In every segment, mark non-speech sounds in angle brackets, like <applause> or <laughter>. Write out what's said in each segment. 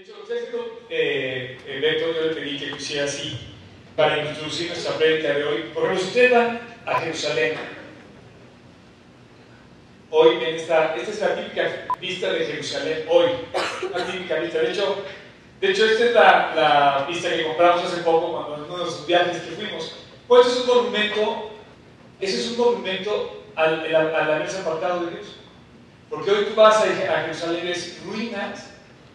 De hecho, sido eh, Beto, yo le pedí que lo hiciera así para introducir nuestra prédica de hoy. Porque si usted va a Jerusalén, hoy en esta, esta es la típica vista de Jerusalén, hoy, una típica vista. De hecho, de hecho esta es la, la vista que compramos hace poco cuando en uno de los viajes que fuimos. Pues es un monumento, ese es un monumento al, al, al haberse apartado de Dios. Porque hoy tú vas a, a Jerusalén y ves ruinas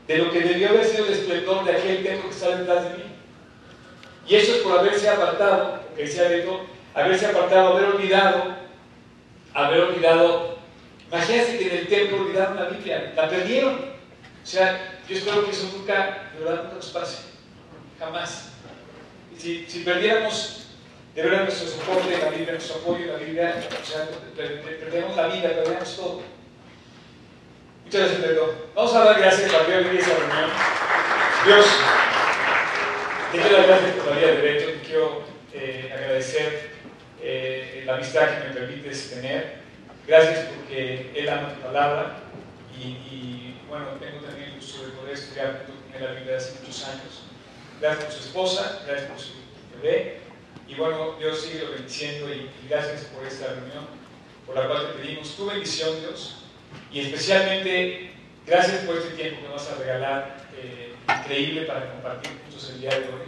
de lo que debió haber sido el esplendor de aquel templo que está detrás de mí. Y eso es por haberse apartado, que decía Beto, haberse apartado, haber olvidado, haber olvidado. Imagínense que en el templo olvidaron la Biblia, la perdieron. O sea, yo espero que eso nunca, de verdad, nunca nos pase. Jamás. Si, si perdiéramos de verdad nuestro soporte la Biblia, nuestro apoyo la Biblia, o sea, perdemos la vida, perdemos todo. Muchas gracias, Pedro. Vamos a dar gracias por haber venido a esta reunión. Dios, te quiero dar gracias por la vida de Beto. Te quiero eh, agradecer eh, la amistad que me permites tener. Gracias porque Él ama tu palabra. Y, bueno, tengo también el gusto de poder estudiar él la Biblia hace muchos años. Gracias por su esposa, gracias por su bebé. Y bueno, Dios sigue bendiciendo y, y gracias por esta reunión, por la cual te pedimos tu bendición, Dios y especialmente, gracias por este tiempo que nos vas a regalar, eh, increíble para compartir juntos el día de hoy.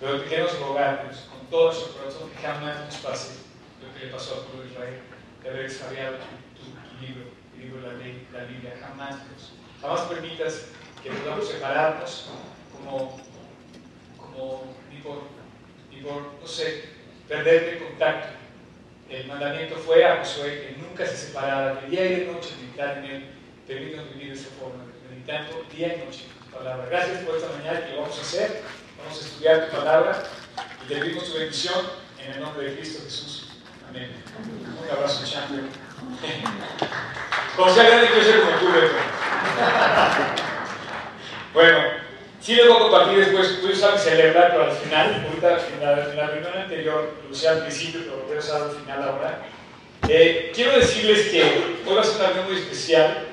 Pero queremos rogar, pues, con todo nuestro corazón, que jamás nos pase lo que le pasó al pueblo de Israel, de haber extraviado tu, tu, tu libro, el libro de la ley, la Biblia. Jamás, Dios. Jamás permitas que podamos separarnos como, como ni, por, ni por, no sé, perder el contacto el mandamiento fue a Josué que nunca se separara, de día y de noche meditar en él. Permítanos vivir de esa forma, meditando día y noche tu palabra. Gracias por esta mañana que vamos a hacer. Vamos a estudiar tu palabra y te pedimos tu bendición en el nombre de Cristo Jesús. Amén. Un abrazo, Chandler. Como sea grande, quiero ser como tú, bueno, sí les voy a compartir después, tú sabes celebrar, pero al final, ahorita en la, en la reunión anterior, lo usé al principio, pero lo voy a usar al final ahora. Eh, quiero decirles que hoy va a ser una reunión muy especial,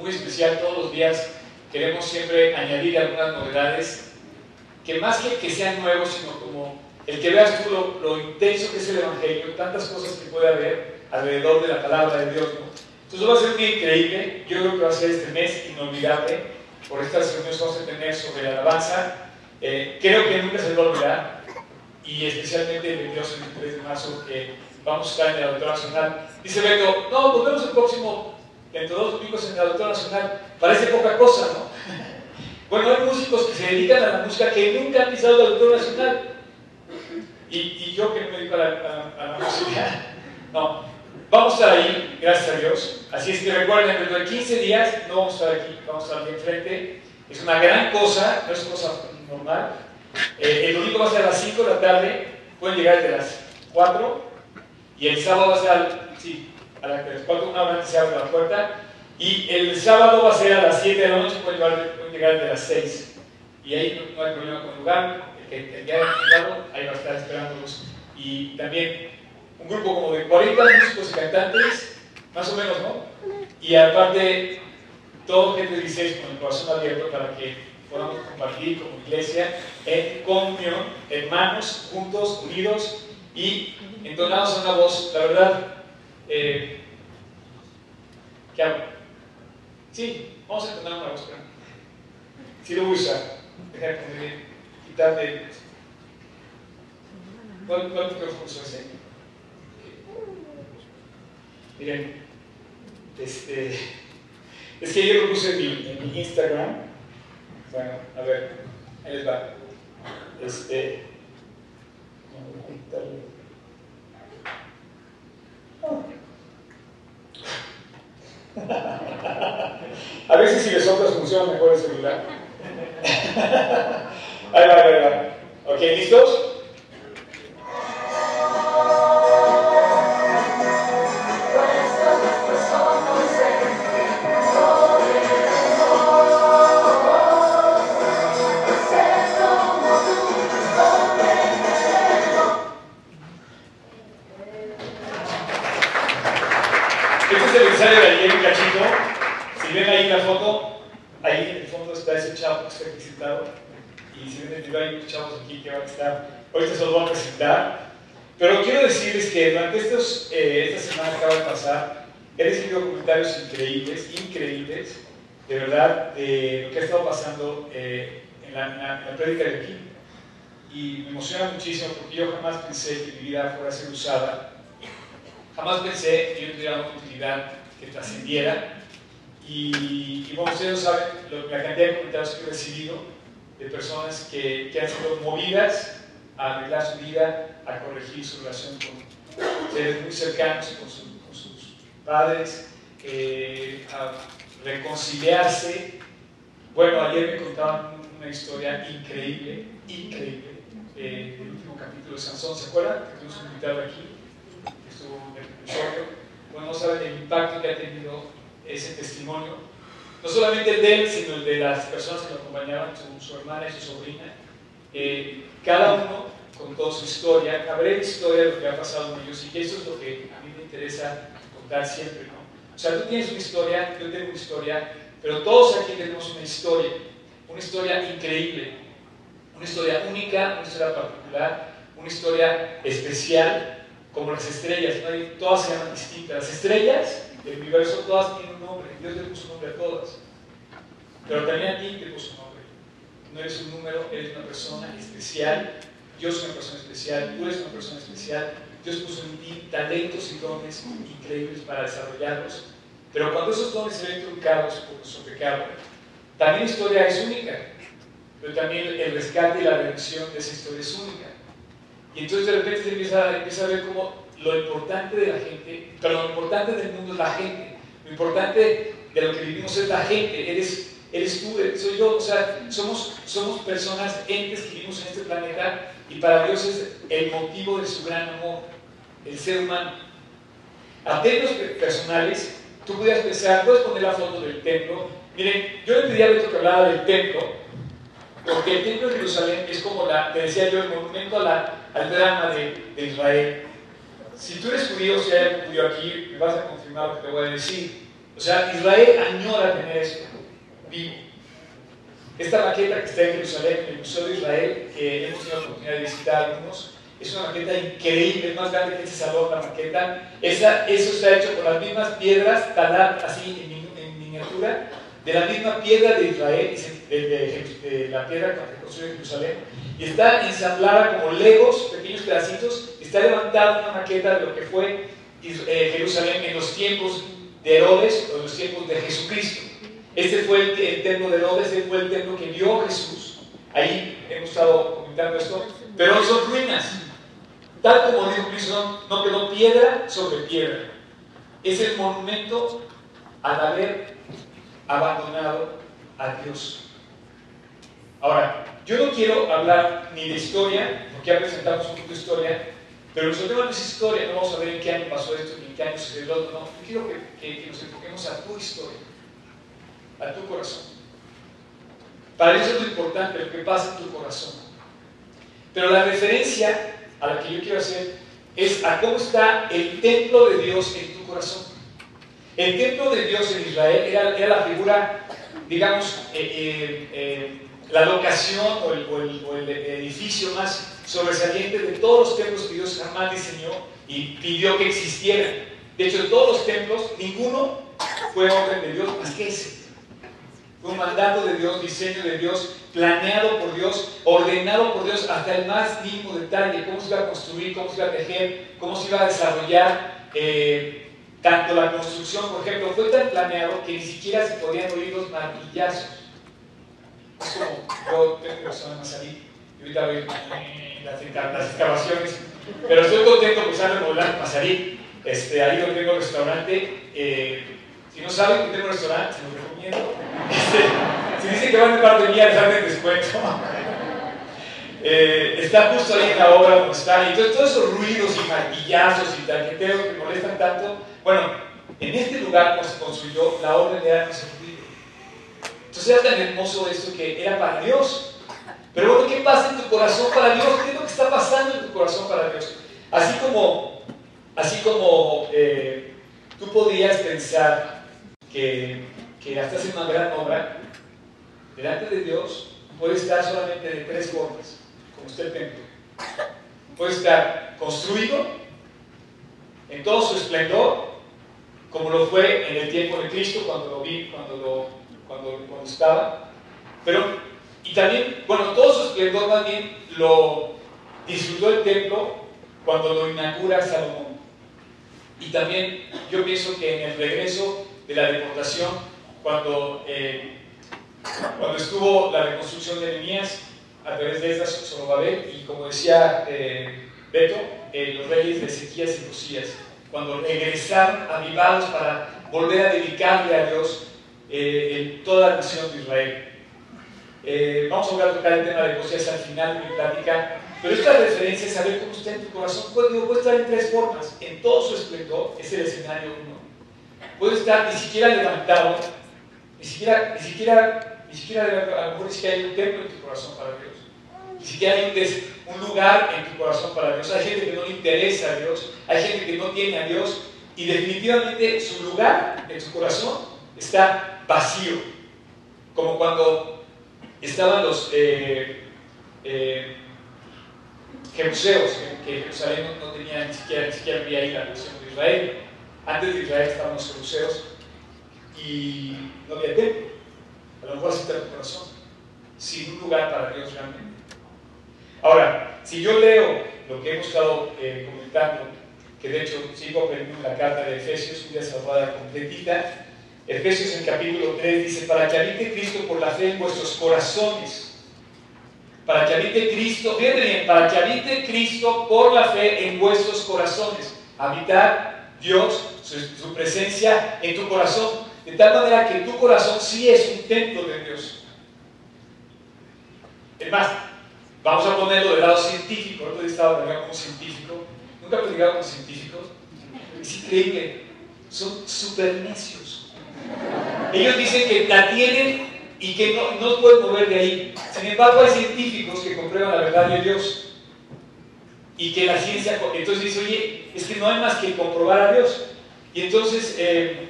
muy especial todos los días. Queremos siempre añadir algunas novedades, que más que que sean nuevos, sino como el que veas tú lo, lo intenso que es el Evangelio, tantas cosas que puede haber alrededor de la palabra de Dios. ¿no? Entonces va a ser día increíble, yo creo que va a ser este mes inolvidable por estas reuniones que vamos a tener sobre la alabanza. Eh, creo que nunca se va a olvidar, y especialmente el 22 y 23 de marzo, que vamos a estar en el Auditorio Nacional. Dice Beto, no, nos vemos el próximo, dentro de dos domingos en el Auditorio Nacional. Parece poca cosa, ¿no? <laughs> bueno, hay músicos que se dedican a la música que nunca han pisado el Auditorio Nacional. Y, yo que me dedico a, a la música, <laughs> no, Vamos a estar ahí, gracias a Dios. Así es que recuerden, dentro de 15 días no vamos a estar aquí, vamos a estar aquí enfrente. Es una gran cosa, no es cosa normal. Eh, el domingo va a ser a las 5 de la tarde, pueden llegar desde las 4. Y el sábado va a ser, al, sí, a las 4, una hora antes se abre la puerta. Y el sábado va a ser a las 7 de la noche, pueden llegar, pueden llegar desde las 6. Y ahí no, no hay problema con el lugar, el que el de ahí va a estar esperándolos. Y también un grupo como de 40 músicos y cantantes, más o menos, ¿no? Y aparte, todo gente de 16 con el corazón abierto para que podamos compartir como iglesia en comunión, hermanos, juntos, unidos y entonados a una voz, la verdad, eh, ¿qué hago? Sí, vamos a entonar una voz, pero sí lo voy a usar, dejar que quitarle. ¿Cuál, cuál micrófono usa ese? Miren, este, es que yo lo puse en mi, Instagram. Bueno, a ver, ahí les va. Este, <laughs> a veces si les soplas funciona mejor el celular. <laughs> ahí va, ahí va. Ok, ¿listos? Muchísimo porque yo jamás pensé que mi vida fuera a ser usada. Jamás pensé que yo tuviera una utilidad que trascendiera. Y, y, bueno, ustedes saben lo, la cantidad de comentarios que he recibido de personas que, han sido movidas a arreglar su vida, a corregir su relación con seres muy cercanos, con sus padres, eh, a reconciliarse. Bueno, ayer me contaban una historia increíble, increíble, eh, del último capítulo de Sansón. ¿Se acuerdan? Que un invitado aquí, que estuvo en el episodio. Bueno, no saben el impacto que ha tenido ese testimonio, no solamente el de él, sino el de las personas que lo acompañaban, su, su hermana y su sobrina. Eh, cada uno contó su historia, habré historia de lo que ha pasado en ellos y eso es lo que a mí me interesa contar siempre, ¿no? O sea, tú tienes una historia, yo tengo una historia, pero todos aquí tenemos una historia, una historia increíble, una historia única, una historia particular, una historia especial, como las estrellas, todas se llaman distintas. Las estrellas del universo todas tienen un nombre, Dios le puso un nombre a todas, pero también a ti te puso un nombre. No eres un número, eres una persona especial, yo soy una persona especial, tú eres una persona especial, Dios puso en ti talentos y dones increíbles para desarrollarlos. Pero cuando esos dones se ven truncados por nuestro pecado, también la historia es única, pero también el rescate y la redención de esa historia es única. Y entonces de repente se empieza, empieza a ver como lo importante de la gente, pero lo importante del mundo es la gente, lo importante de lo que vivimos es la gente, eres, eres tú, soy yo, o sea, somos, somos personas, entes que vivimos en este planeta y para Dios es el motivo de su gran amor, el ser humano. A términos personales, tú pudieras pensar, puedes poner la foto del templo. Miren, yo le pedí a Beto que hablara del templo, porque el templo de Jerusalén es como la, te decía yo, el monumento al drama de, Israel. Si tú eres judío, si hay algún judío aquí, me vas a confirmar lo que te voy a decir. O sea, Israel añora tener esto vivo. Esta maqueta que está en Jerusalén, en el Museo de Israel, que hemos tenido la oportunidad de visitar algunos, es una maqueta increíble, es más grande que ese salón, la maqueta. Esa, eso está hecho con las mismas piedras, taladas así en, en, miniatura, de la misma piedra de Israel, de, de, la piedra que construyó en Jerusalén, y está ensamblada como legos, pequeños pedacitos, está levantada una maqueta de lo que fue eh, Jerusalén en los tiempos de Herodes o en los tiempos de Jesucristo. Este fue el, templo de Herodes, este fue el templo que vio Jesús. Ahí hemos estado comentando esto, pero son ruinas. Tal como dijo Cristo, no quedó piedra sobre piedra. Es el monumento al haber abandonado a Dios. Ahora, yo no quiero hablar ni de historia, porque ya presentamos un poco de historia, pero nosotros no es historia, no vamos a ver en qué año pasó esto, ni en qué año sucedió lo otro, no. Yo quiero que, nos enfoquemos a tu historia a tu corazón. Para eso es lo importante, lo que pasa en tu corazón. Pero la referencia a la que yo quiero hacer es a cómo está el templo de Dios en tu corazón. El templo de Dios en Israel era, era la figura, digamos, eh, eh, eh, la locación o el, edificio más sobresaliente de todos los templos que Dios jamás diseñó y pidió que existieran. De hecho, de todos los templos, ninguno fue orden de Dios más que ese. Fue un mandato de Dios, diseño de Dios, planeado por Dios, ordenado por Dios hasta el más mínimo detalle, cómo se iba a construir, cómo se iba a tejer, cómo se iba a desarrollar. Eh, tanto la construcción, por ejemplo, fue tan planeado que ni siquiera se podían oír los martillazos. Es como, yo tengo persona más ahí, y ahorita voy las, las excavaciones, pero estoy contento que se han remodelado Mazarí. Este, ahí donde tengo el restaurante. Eh, si no saben que tengo un restaurante, se los recomiendo. Este, si dicen que van de parte mía, les hacen descuento. Eh, está justo ahí en la obra donde está. Y entonces todos esos ruidos y martillazos y taqueteos que molestan tanto. Bueno, en este lugar se construyó, la no se ruido. Entonces era tan hermoso esto que era para Dios. Pero bueno, ¿qué pasa en tu corazón para Dios? ¿Qué es lo que está pasando en tu corazón para Dios? Así como, así como eh, tú podrías pensar que, que hasta hacer una gran obra, delante de Dios puede estar solamente de tres formas, como está el templo. Puede estar construido en todo su esplendor, como lo fue en el tiempo de Cristo cuando lo vi, cuando, lo, cuando, cuando estaba. Pero, y también, bueno, todo su esplendor más bien lo disfrutó el templo cuando lo inaugura Salomón. Y también yo pienso que en el regreso de la deportación, cuando, eh, cuando estuvo la reconstrucción de Nehemías a través de esta Zorobabel, y como decía eh, Beto, eh, los reyes de Ezequías y Josías, cuando regresaron avivados para volver a dedicarle a Dios en toda la nación de Israel. vamos a tocar el tema de Josías al final de mi plática, pero esta referencia es saber cómo está en tu corazón. Puede, puede estar en tres formas. En todo su esplendor, es el escenario uno. Puede estar ni siquiera levantado, ni siquiera, ni siquiera, ni siquiera a lo mejor ni siquiera hay un templo en tu corazón para Dios. Ni siquiera hay un, lugar en tu corazón para Dios. Hay gente que no le interesa a Dios, hay gente que no tiene a Dios y definitivamente su lugar en tu corazón está vacío. Como cuando estaban los... Eh, eh, Jeruseos, que, Jerusalén no, tenía ni siquiera, ni siquiera había ahí la nación de Israel. Antes de Israel estaban los Jeruseos y no había templo. A lo mejor así está tu corazón, sin un lugar para Dios realmente. Ahora, si yo leo lo que hemos estado eh, comentando, que de hecho sigo aprendiendo la carta de Efesios, una salvada completita, Efesios en capítulo 3 dice, para que habite Cristo por la fe en vuestros corazones para que habite Cristo, fíjate bien, para que habite Cristo por la fe en vuestros corazones. Habitar Dios, su, presencia en tu corazón, de tal manera que tu corazón sí es un templo de Dios. Es más, vamos a ponerlo del lado científico, no he estado como científico, nunca he platicado con es increíble, son super necios. Ellos dicen que la tienen y que no, no pueden mover de ahí. Sin embargo, hay científicos que comprueban la verdad de Dios y que la ciencia, entonces dice, oye, es que no hay más que comprobar a Dios. Y entonces, eh,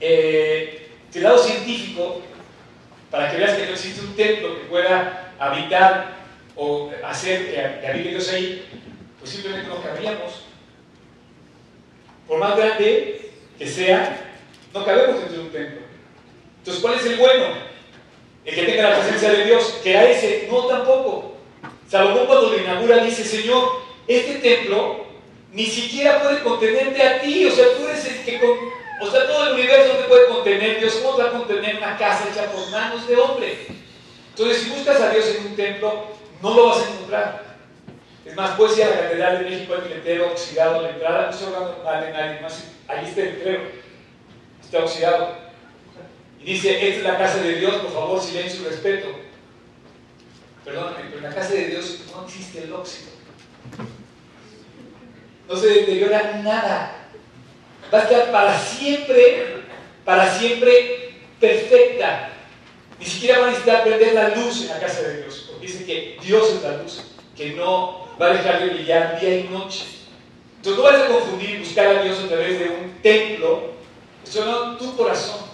eh, del lado científico, para que veas que no existe un templo que pueda habitar o hacer que, habite Dios ahí, pues simplemente no cabríamos. Por más grande que sea, no cabemos dentro de un templo. Entonces, ¿cuál es el bueno? el que tenga la presencia de Dios, que a ese no tampoco. Salomón cuando lo inaugura dice, Señor, este templo ni siquiera puede contenerte a ti, o sea, tú eres el que, o sea, todo el universo te puede contener, Dios, ¿cómo te va a contener una casa hecha por manos de hombre? Entonces, si buscas a Dios en un templo, no lo vas a encontrar. Es más, puedes ir a la Catedral de México, el letrero oxidado la entrada, no estoy hablando mal de nadie más, ahí está el letrero, está oxidado. Dice, esta es la casa de Dios, por favor, silencio y respeto. Perdóname, pero en la casa de Dios no existe el óxido. No se deteriora nada. Va a estar para siempre, para siempre perfecta. Ni siquiera va a necesitar perder la luz en la casa de Dios. Porque dice que Dios es la luz, que no va a dejar de brillar día y noche. Entonces no vas a confundir buscar a Dios a través de un templo, solo tu corazón.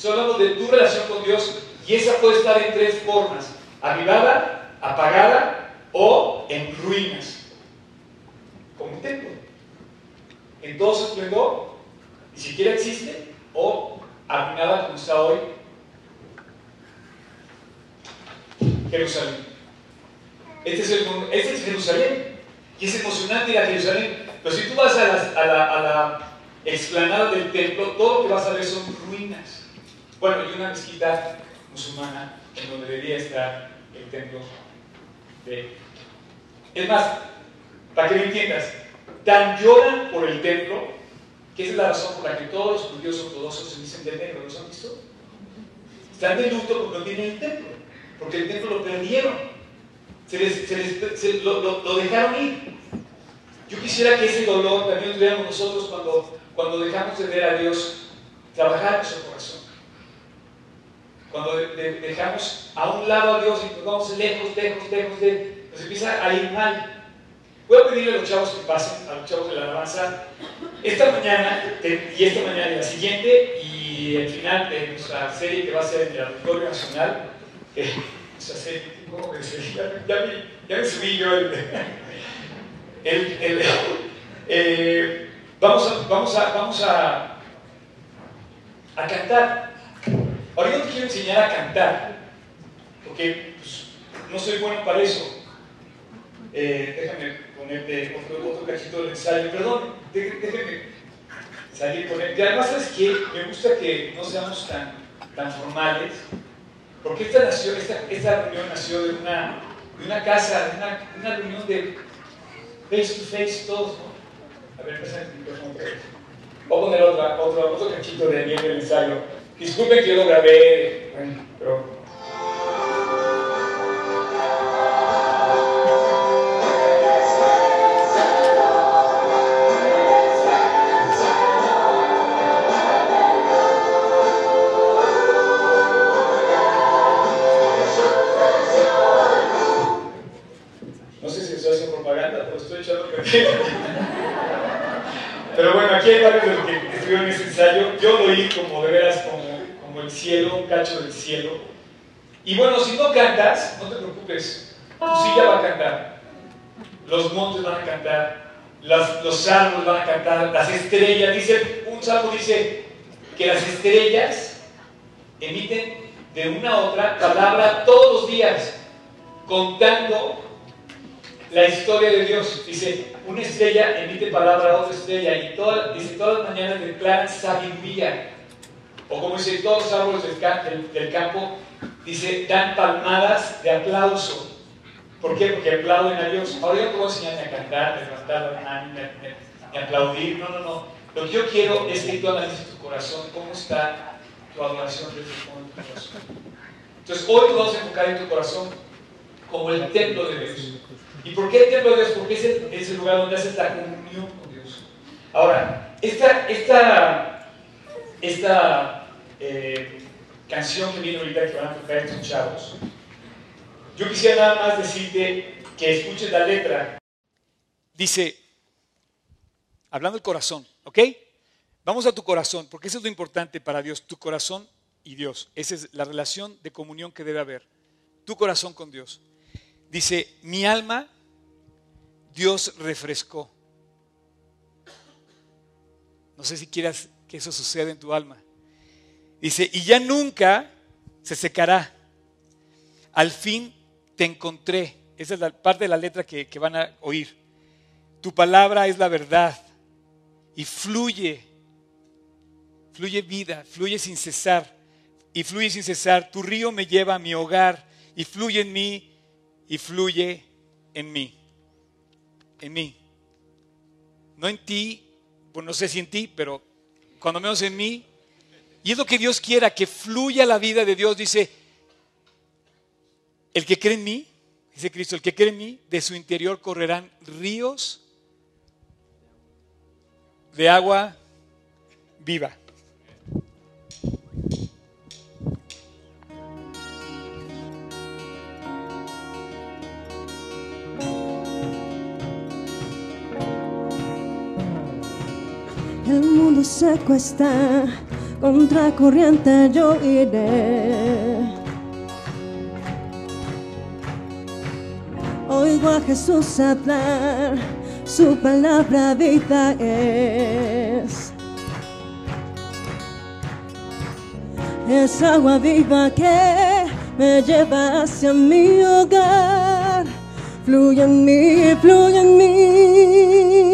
Estoy hablando de tu relación con Dios y esa puede estar en tres formas, avivada, apagada o en ruinas, como un templo. En todo su esplendor, ni siquiera existe, o arruinada como está hoy Jerusalén. Este es, el, este es Jerusalén. Y es emocionante ir a Jerusalén. Pero si tú vas a la, a la, a la explanada del templo, todo lo que vas a ver son ruinas. Bueno, y una mezquita musulmana en donde debería estar el templo de... Es más, para que me entiendas, tan lloran por el templo, que es la razón por la que todos los judíos ortodoxos se dicen de negro, ¿los han visto? Están de luto porque no tienen el templo, porque el templo lo perdieron, se les, se lo, lo, dejaron ir. Yo quisiera que ese dolor también lo tuviéramos nosotros cuando, cuando dejamos de ver a Dios trabajar en nuestro corazón. Cuando dejamos a un lado a Dios y nos vamos lejos, lejos, lejos de nos empieza a ir mal. Voy a pedirle a los chavos que pasen, a los chavos de la alabanza, esta mañana y esta mañana y la siguiente, y al final de nuestra serie que va a ser en el Auditorio Nacional, eh, nuestra serie, ¿cómo que se ya, ya, me, subí yo el, el, el eh, vamos a, vamos a, vamos a, a cantar. Ahora yo te quiero enseñar a cantar, porque pues, no soy bueno para eso. Eh, déjame ponerte otro, cachito del ensayo. Perdón, déjame salir con él. Y además, ¿sabes qué? Me gusta que no seamos tan, tan formales, porque esta, reunión nació de una, de una casa, de una, reunión de face to face todos, ¿no? A ver, pasa el micrófono. Voy a poner otra, otro, otro cachito de del ensayo. Disculpen que yo lo grabé, bueno, Pero Y bueno, si no cantas, no te preocupes, tu silla va a cantar, los montes van a cantar, las, los árboles van a cantar, las estrellas. Dice, un salmo dice que las estrellas emiten de una a otra palabra todos los días, contando la historia de Dios. Dice, una estrella emite palabra a otra estrella y dice, todas las mañanas declaran sabiduría. O como dice, todos los árboles del, campo, dice, dan palmadas de aplauso. ¿Por qué? Porque aplauden a Dios. Ahora yo no te voy a cantar, a levantar la mano, a aplaudir. No, no, no. Lo que yo quiero es que tú analices tu corazón, cómo está tu adoración de tu corazón. Entonces, hoy nos vamos a enfocar en tu corazón como el templo de Dios. ¿Y por qué el templo de Dios? Porque es el, es el lugar donde haces la comunión con Dios. Ahora, esta, esta, esta eh, canción que viene ahorita que van a tocar estos yo quisiera nada más decirte que escuches la letra. Dice, hablando del corazón, ¿ok? Vamos a tu corazón, porque eso es lo importante para Dios, tu corazón y Dios. Esa es la relación de comunión que debe haber. Tu corazón con Dios. Dice, mi alma Dios refrescó. No sé si quieras que eso suceda en tu alma. Dice, y ya nunca se secará. Al fin te encontré. Esa es la parte de la letra que, que van a oír. Tu palabra es la verdad y fluye, fluye vida, fluye sin cesar y fluye sin cesar. Tu río me lleva a mi hogar y fluye en mí y fluye en mí. En mí. No en ti, pues no sé si en ti, pero cuando menos en mí. Y es lo que Dios quiera, que fluya la vida de Dios. Dice, el que cree en mí, dice Cristo, el que cree en mí, de su interior correrán ríos de agua viva. El mundo contra corriente yo iré. Oigo a Jesús hablar, su palabra vida es. Es agua viva que me lleva hacia mi hogar. Fluye en mí, fluye en mí.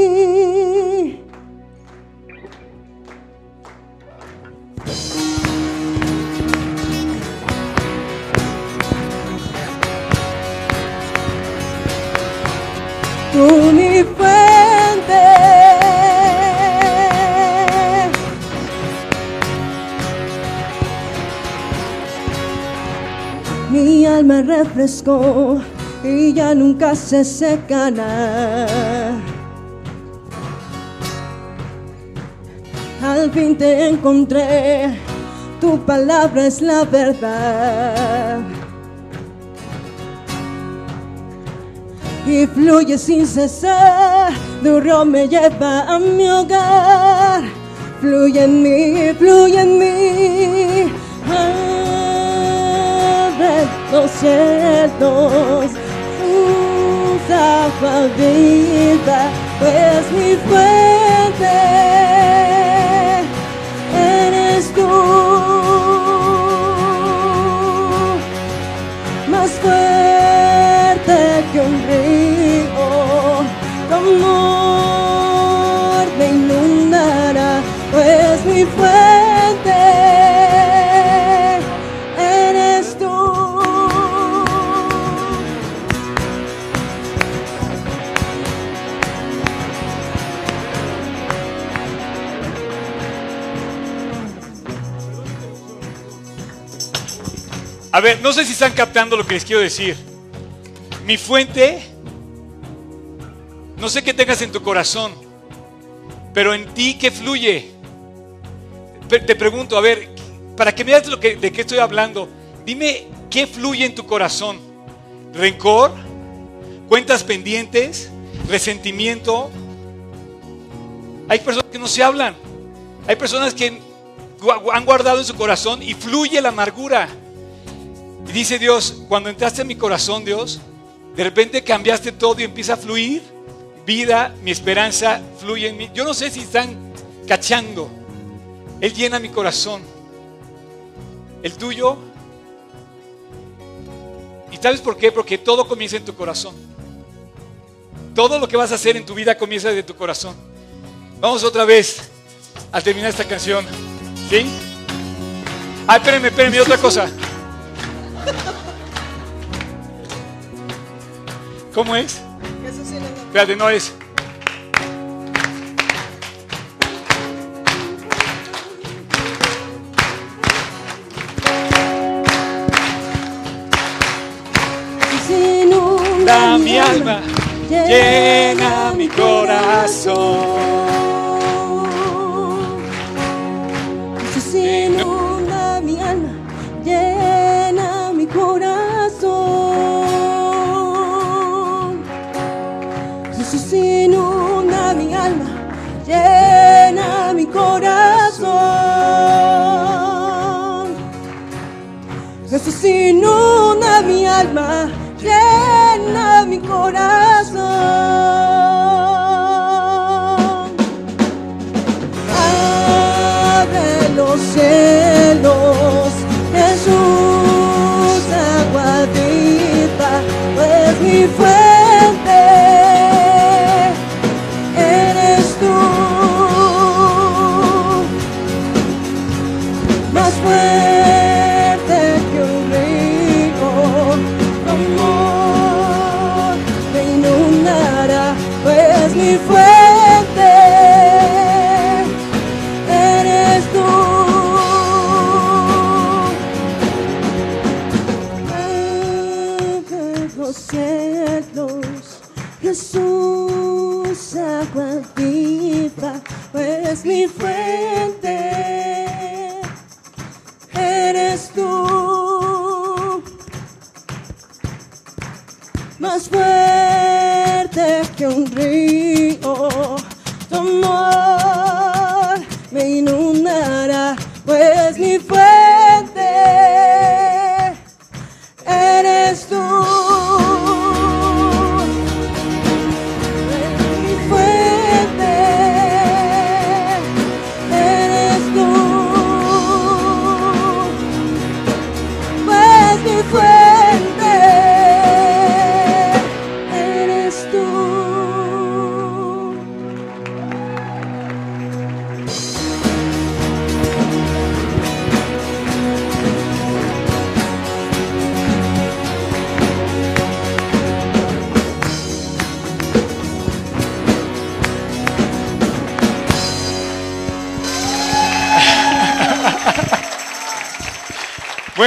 Mi fuente. Mi alma refrescó y ya nunca se secará. Al fin te encontré, tu palabra es la verdad. Y fluye sin cesar. río me lleva a mi hogar, fluye en mí, fluye en mí. Abre los cielos, aguas vivas, pues mi fuente eres tú. A ver, no sé si están captando lo que les quiero decir. Mi fuente, no sé qué tengas en tu corazón, pero en ti que fluye. Te pregunto, a ver, para que veas lo que, de qué estoy hablando, dime qué fluye en tu corazón. ¿Rencor? ¿Cuentas pendientes? ¿Resentimiento? Hay personas que no se hablan. Hay personas que han guardado en su corazón y fluye la amargura. Dice Dios, cuando entraste en mi corazón, Dios, de repente cambiaste todo y empieza a fluir vida, mi esperanza fluye en mí. Yo no sé si están cachando. Él llena mi corazón. El tuyo. ¿Y sabes por qué? Porque todo comienza en tu corazón. Todo lo que vas a hacer en tu vida comienza desde tu corazón. Vamos otra vez a terminar esta canción. ¿Sí? Ay, espérenme, espérenme, otra cosa. ¿Cómo es? Espérate, no es. Se inunda Da mi alma, llena mi corazón. Inunda mi alma, llena mi corazón. Abre los cielos, los cielos, Jesús, agua viva, pues mi fuente eres tú. Más fuerte que un río, tu amor me inundará,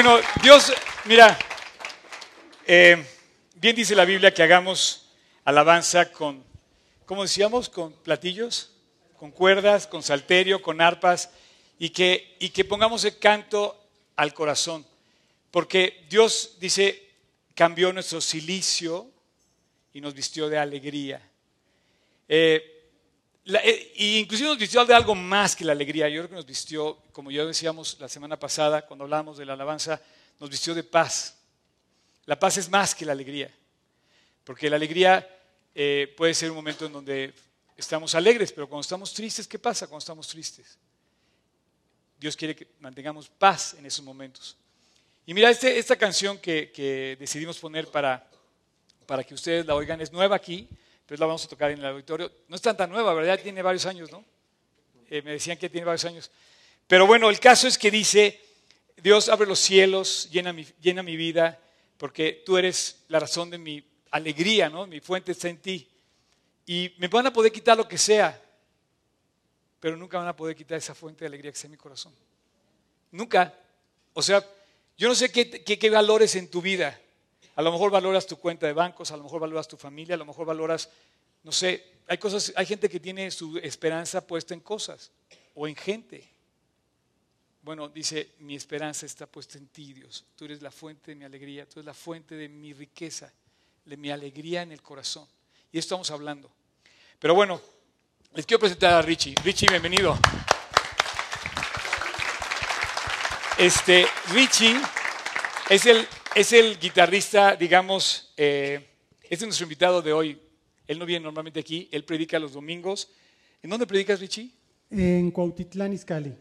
Bueno, Dios, mira, eh, bien dice la Biblia que hagamos alabanza con, ¿cómo decíamos? Con platillos, con cuerdas, con salterio, con arpas, y que, y que pongamos el canto al corazón. Porque Dios dice, cambió nuestro silicio y nos vistió de alegría. Eh, La- eh, inclusive nos vistió de algo más que la alegría. Yo creo que nos vistió, como ya decíamos la semana pasada, cuando hablábamos de la alabanza, nos vistió de paz. La paz es más que la alegría. Porque la alegría eh, puede ser un momento en donde estamos alegres, pero cuando estamos tristes, ¿qué pasa cuando estamos tristes? Dios quiere que mantengamos paz en esos momentos. Y mira, este- esta canción que, que decidimos poner para, para que ustedes la oigan es nueva aquí, pero la vamos a tocar en el auditorio. No es tan tan nueva, ¿verdad? Tiene varios años, ¿no? Eh, me decían que tiene varios años. Pero bueno, el caso es que dice, Dios abre los cielos, llena mi, vida, porque tú eres la razón de mi alegría, ¿no? Mi fuente está en ti. Y me van a poder quitar lo que sea, pero nunca van a poder quitar esa fuente de alegría que está en mi corazón. Nunca. O sea, yo no sé qué valores en tu vida. A lo mejor valoras tu cuenta de bancos, a lo mejor valoras tu familia, a lo mejor valoras, no sé, hay cosas, hay gente que tiene su esperanza puesta en cosas o en gente. Bueno, dice, mi esperanza está puesta en ti, Dios. Tú eres la fuente de mi alegría, tú eres la fuente de mi riqueza, de mi alegría en el corazón. Y esto estamos hablando. Pero bueno, les quiero presentar a Richie. Richie, bienvenido. Este, Richie es el, es el guitarrista, digamos, eh, este es nuestro invitado de hoy. Él no viene normalmente aquí, él predica los domingos. ¿En dónde predicas, Richie? En Cuautitlán, Izcalli.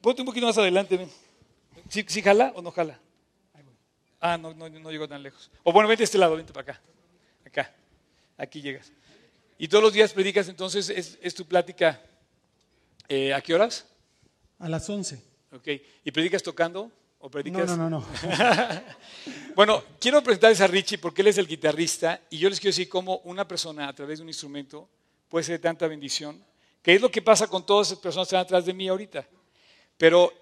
Ponte un poquito más adelante. ven. ¿Sí, sí jala o no jala? Ah, no, no, no llegó tan lejos. O bueno, vente a este lado, vente para acá. Acá. Aquí llegas. Y todos los días predicas, entonces, ¿es, es tu plática eh, a qué horas? A las 11. Ok. ¿Y predicas tocando? ¿O No, no, no, no. <laughs> Bueno, quiero presentarles a Richie porque él es el guitarrista y yo les quiero decir cómo una persona a través de un instrumento puede ser de tanta bendición, que es lo que pasa con todas esas personas que están atrás de mí ahorita. Pero,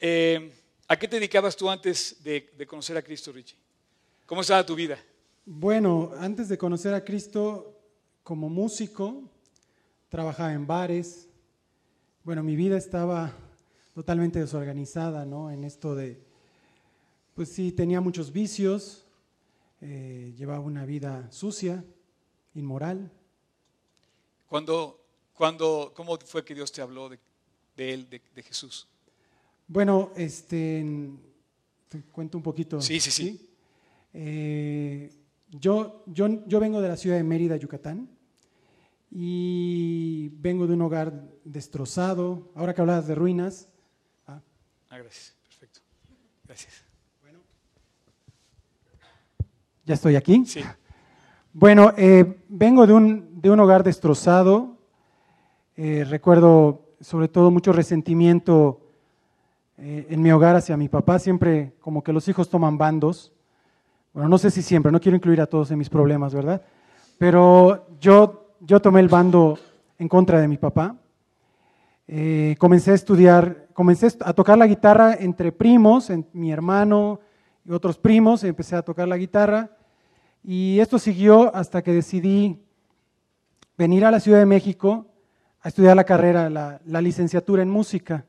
eh, ¿a qué te dedicabas tú antes de, de conocer a Cristo, Richie? ¿Cómo estaba tu vida? Bueno, antes de conocer a Cristo como músico, trabajaba en bares. Bueno, mi vida estaba totalmente desorganizada, ¿no? En esto de, pues sí, tenía muchos vicios, eh, llevaba una vida sucia, inmoral. Cuando, cuando, ¿Cómo fue que Dios te habló de, de Él, de, de Jesús? Bueno, este, te cuento un poquito. Sí, sí, sí. Eh, yo, yo, yo vengo de la ciudad de Mérida, Yucatán, y vengo de un hogar destrozado. Ahora que hablabas de ruinas, Ah, gracias. Perfecto. Gracias. ya estoy aquí. Sí. Bueno, eh, vengo de un, de un hogar destrozado. Eh, recuerdo sobre todo mucho resentimiento eh, en mi hogar hacia mi papá. Siempre como que los hijos toman bandos. Bueno, no sé si siempre, no quiero incluir a todos en mis problemas, ¿verdad? Pero yo, yo tomé el bando en contra de mi papá. Eh, comencé a estudiar, comencé a tocar la guitarra entre primos, mi hermano y otros primos, empecé a tocar la guitarra. Y esto siguió hasta que decidí venir a la Ciudad de México a estudiar la carrera, la, licenciatura en música.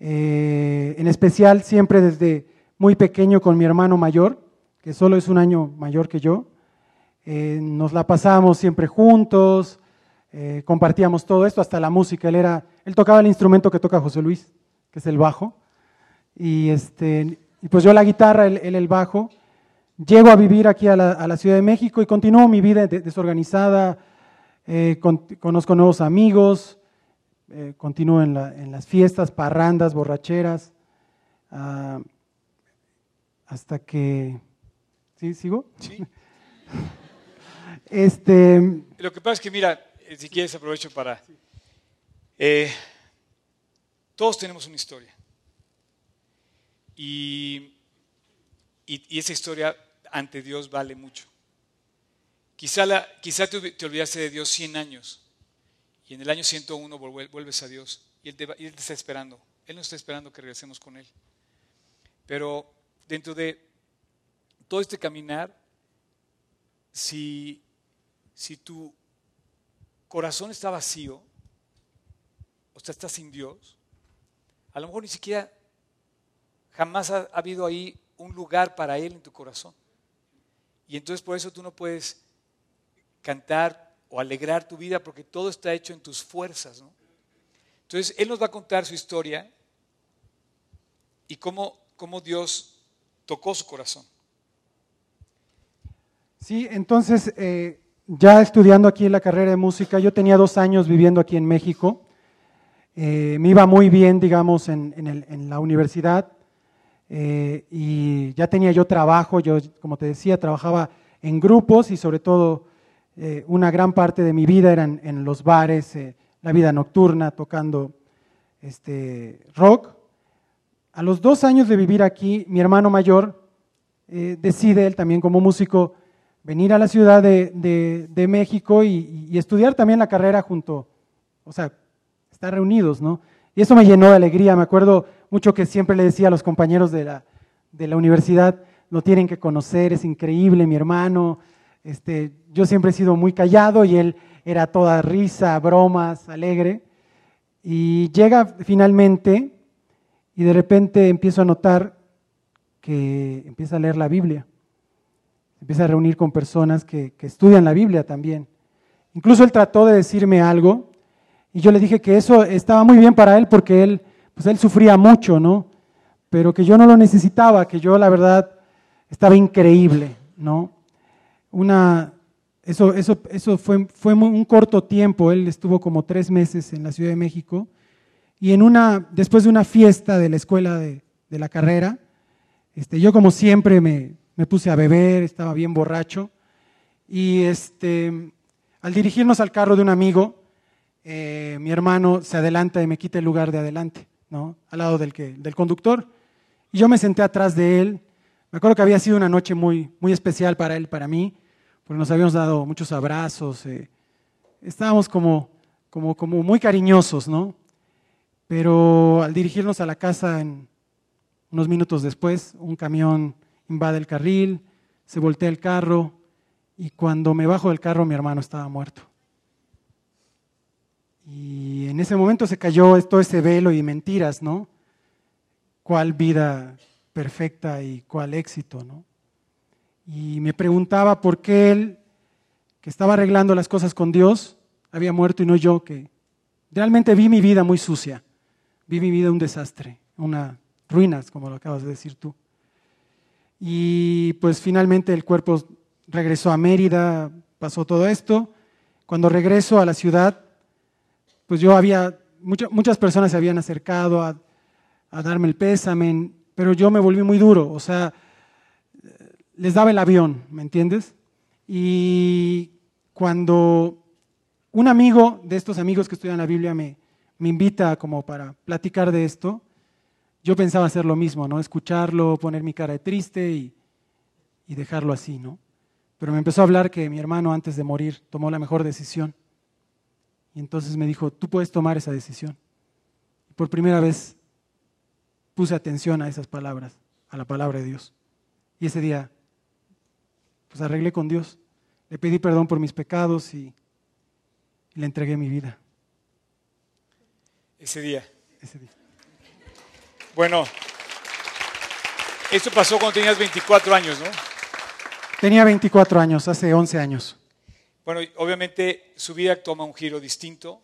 Eh, en especial siempre desde muy pequeño con mi hermano mayor, que solo es un año mayor que yo. Eh, nos la pasábamos siempre juntos, eh, compartíamos todo esto, hasta la música. Él, era, él tocaba el instrumento que toca José Luis, que es el bajo. Y, este, y pues yo la guitarra, él, él el bajo. Llego a vivir aquí a la, a la, Ciudad de México y continúo mi vida desorganizada, eh, con, conozco nuevos amigos, eh, continúo en, la, en, las fiestas, parrandas, borracheras, uh, hasta que... ¿Sí? ¿Sigo? Sí. <laughs> este, Lo que pasa es que, mira, si quieres aprovecho para... Eh, todos tenemos una historia. Y, y, esa historia ante Dios vale mucho. Quizá, la, te, te, olvidaste de Dios 100 años y en el año 101 vuelves a Dios y él, te, y él te está esperando. Él no está esperando que regresemos con Él. Pero dentro de todo este caminar, si, si tu corazón está vacío, o sea, estás sin Dios, a lo mejor ni siquiera jamás ha, ha habido ahí un lugar para Él en tu corazón. Y entonces por eso tú no puedes cantar o alegrar tu vida porque todo está hecho en tus fuerzas. ¿no? Entonces, Él nos va a contar su historia y cómo, cómo Dios tocó su corazón. Sí, entonces, eh, ya estudiando aquí en la carrera de música, yo tenía dos años viviendo aquí en México. Eh, me iba muy bien, digamos, en, la universidad eh, y ya tenía yo trabajo. Yo, como te decía, trabajaba en grupos y sobre todo eh, una gran parte de mi vida era en, los bares, la vida nocturna, tocando este, rock. A los dos años de vivir aquí, mi hermano mayor decide, él también como músico, venir a la Ciudad de, México y, y estudiar también la carrera junto, o sea, estar reunidos, ¿no? Y eso me llenó de alegría. Me acuerdo mucho que siempre le decía a los compañeros de la, de la universidad, lo tienen que conocer, es increíble, mi hermano. Este, yo siempre he sido muy callado y él era toda risa, bromas, alegre. Y llega finalmente y de repente empiezo a notar que empieza a leer la Biblia. Empieza a reunir con personas que, estudian la Biblia también. Incluso él trató de decirme algo y yo le dije que eso estaba muy bien para él porque él, pues él sufría mucho, ¿no? Pero que yo no lo necesitaba, que yo la verdad estaba increíble, ¿no? Una, eso, eso, eso fue, fue un corto tiempo, él estuvo como tres meses en la Ciudad de México y en una, después de una fiesta de la escuela de, de la carrera, este, yo como siempre me, me puse a beber, estaba bien borracho y este, al dirigirnos al carro de un amigo, eh, mi hermano se adelanta y me quita el lugar de adelante, ¿no? Al lado del, que, del conductor. Y yo me senté atrás de él. Me acuerdo que había sido una noche muy, muy especial para él, para mí, porque nos habíamos dado muchos abrazos. eh, estábamos como, como, como muy cariñosos, ¿no? Pero al dirigirnos a la casa, en, unos minutos después, un camión invade el carril, se voltea el carro, y cuando me bajo del carro, mi hermano estaba muerto. Y en ese momento se cayó todo ese velo y mentiras, ¿no? ¿Cuál vida perfecta y cuál éxito, ¿no? Y me preguntaba por qué él, que estaba arreglando las cosas con Dios, había muerto y no yo, que realmente vi mi vida muy sucia, vi mi vida un desastre, una ruinas, como lo acabas de decir tú. Y pues finalmente el cuerpo regresó a Mérida, pasó todo esto. Cuando regreso a la ciudad, pues yo había, mucha- muchas personas se habían acercado a, a darme el pésame, pero yo me volví muy duro, o sea, les daba el avión, ¿me entiendes? Y cuando un amigo de estos amigos que estudian la Biblia me, me invita como para platicar de esto, yo pensaba hacer lo mismo, ¿no? Escucharlo, poner mi cara de triste y, y dejarlo así, ¿no? Pero me empezó a hablar que mi hermano antes de morir tomó la mejor decisión. Y entonces me dijo, tú puedes tomar esa decisión. Y por primera vez puse atención a esas palabras, a la palabra de Dios. Y ese día, pues arreglé con Dios. Le pedí perdón por mis pecados y, y le entregué mi vida Ese día. ese día. Bueno, esto pasó cuando tenías 24 años, ¿no? Tenía 24 años, hace 11 años. Bueno, obviamente su vida toma un giro distinto.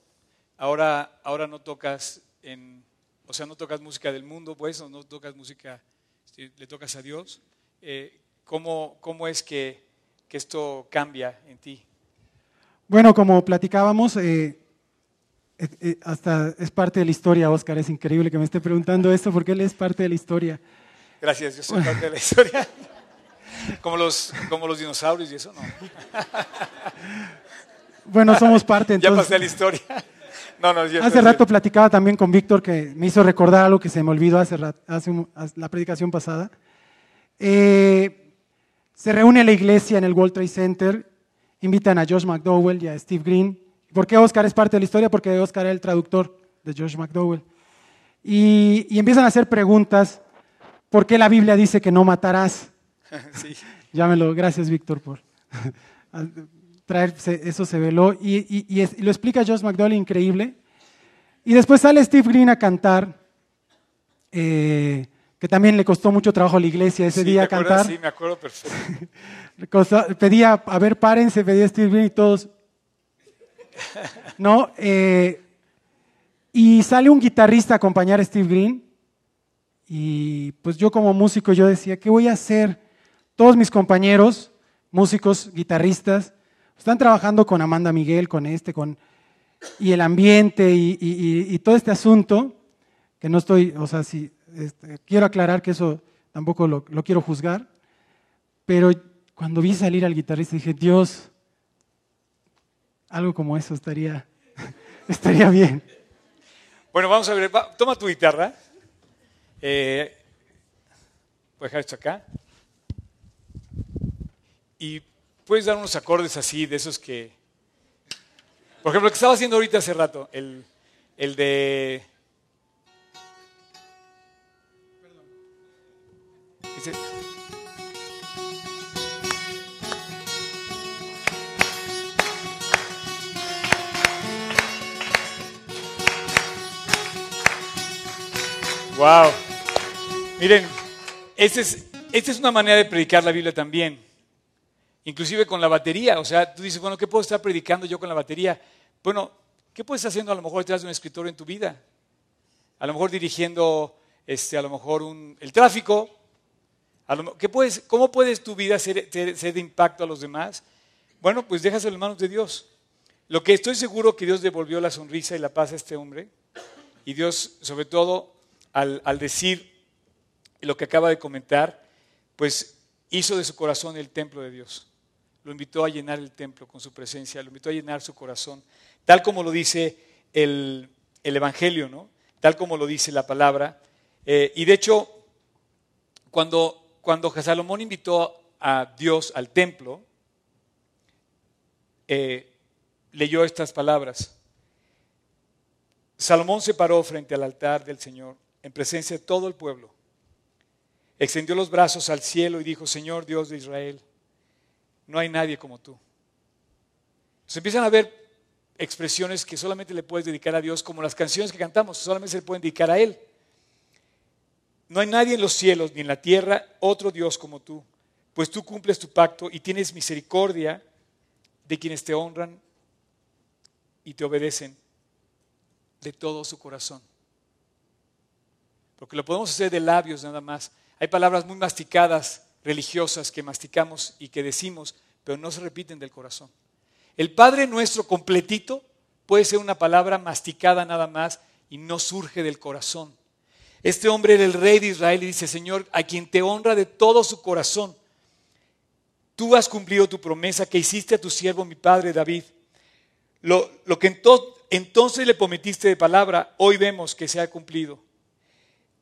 Ahora, ahora no tocas en, o sea, no tocas música del mundo, pues, o no tocas música, este, le tocas a Dios. Eh, ¿cómo, ¿Cómo es que, que esto cambia en ti? Bueno, como platicábamos, eh, hasta es parte de la historia, Oscar. Es increíble que me esté preguntando esto porque él es parte de la historia. Gracias, yo soy parte de la historia. <laughs> Como los, como los dinosaurios y eso, no. <laughs> Bueno, somos parte Ya entonces. pasé a la historia. No, no, ya Hace rato platicaba también con Víctor que me hizo recordar algo que se me olvidó hace, rat- hace un- hace la predicación pasada. Eh, se reúne la iglesia en el World Trade Center, invitan a Josh McDowell y a Steve Green. ¿Por qué Oscar es parte de la historia? Porque Oscar era el traductor de Josh McDowell. Y, y empiezan a hacer preguntas. ¿Por qué la Biblia dice que no matarás? <laughs> Sí. Llámelo, gracias Víctor por <laughs> traer, eso se veló. Y, y- y es- y lo explica Josh McDowell increíble. Y después sale Steve Green a cantar, eh, que también le costó mucho trabajo a la iglesia ese Sí, día ¿te acuerdas? cantar. Sí, me acuerdo perfecto. <laughs> Pedía, a ver, párense, pedía Steve Green y todos <laughs> ¿no? Eh, y sale un guitarrista a acompañar a Steve Green. Y pues yo como músico yo decía, ¿qué voy a hacer? Todos mis compañeros, músicos, guitarristas, están trabajando con Amanda Miguel, con este, con... Y el ambiente y, todo este asunto, que no estoy, o sea, si, este, quiero aclarar que eso tampoco lo, lo quiero juzgar, pero cuando vi salir al guitarrista dije, Dios, algo como eso estaría, <laughs> estaría bien. Bueno, vamos a ver, toma tu guitarra. Eh, voy a dejar esto acá. Y puedes dar unos acordes así, de esos que... Por ejemplo, lo que estaba haciendo ahorita hace rato, el, el de... Wow. Miren, esta es, una manera de predicar la Biblia también. Inclusive con la batería. O sea, tú dices, bueno, ¿qué puedo estar predicando yo con la batería? Bueno, ¿qué puedes estar haciendo a lo mejor detrás de un escritorio en tu vida? A lo mejor dirigiendo, este, a lo mejor el tráfico. ¿qué puedes, ¿Cómo puedes tu vida ser, ser, de impacto a los demás? Bueno, pues déjaselo en manos de Dios. Lo que estoy seguro que Dios devolvió la sonrisa y la paz a este hombre. Y Dios, sobre todo, al, decir lo que acaba de comentar, pues hizo de su corazón el templo de Dios. Lo invitó a llenar el templo con su presencia, lo invitó a llenar su corazón, tal como lo dice el, Evangelio, ¿no? tal como lo dice la palabra. Eh, y de hecho, cuando, cuando Salomón invitó a Dios al templo, eh, leyó estas palabras. Salomón se paró frente al altar del Señor en presencia de todo el pueblo. Extendió los brazos al cielo y dijo, Señor Dios de Israel, no hay nadie como tú. Se empiezan a ver expresiones que solamente le puedes dedicar a Dios, como las canciones que cantamos, solamente se le pueden dedicar a Él. No hay nadie en los cielos ni en la tierra, otro Dios como tú, pues tú cumples tu pacto y tienes misericordia de quienes te honran y te obedecen de todo su corazón porque lo podemos hacer de labios nada más. Hay palabras muy masticadas, religiosas, que masticamos y que decimos, pero no se repiten del corazón. El Padre nuestro completito puede ser una palabra masticada nada más y no surge del corazón. Este hombre era el rey de Israel y dice, Señor, a quien te honra de todo su corazón, tú has cumplido tu promesa que hiciste a tu siervo, mi padre David. Lo, que entonces le prometiste de palabra, hoy vemos que se ha cumplido.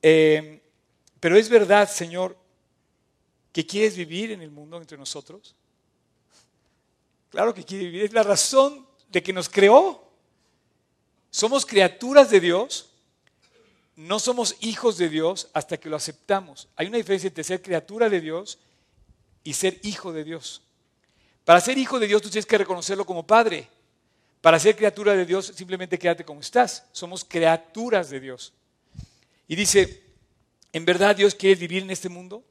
Eh, pero es verdad, Señor, que quieres vivir en el mundo entre nosotros. Claro que quiere vivir. Es la razón de que nos creó. Somos criaturas de Dios. No somos hijos de Dios hasta que lo aceptamos. Hay una diferencia entre ser criatura de Dios y ser hijo de Dios. Para ser hijo de Dios tú tienes que reconocerlo como padre. Para ser criatura de Dios simplemente quédate como estás. Somos criaturas de Dios. Y dice, ¿en verdad Dios quiere vivir en este mundo?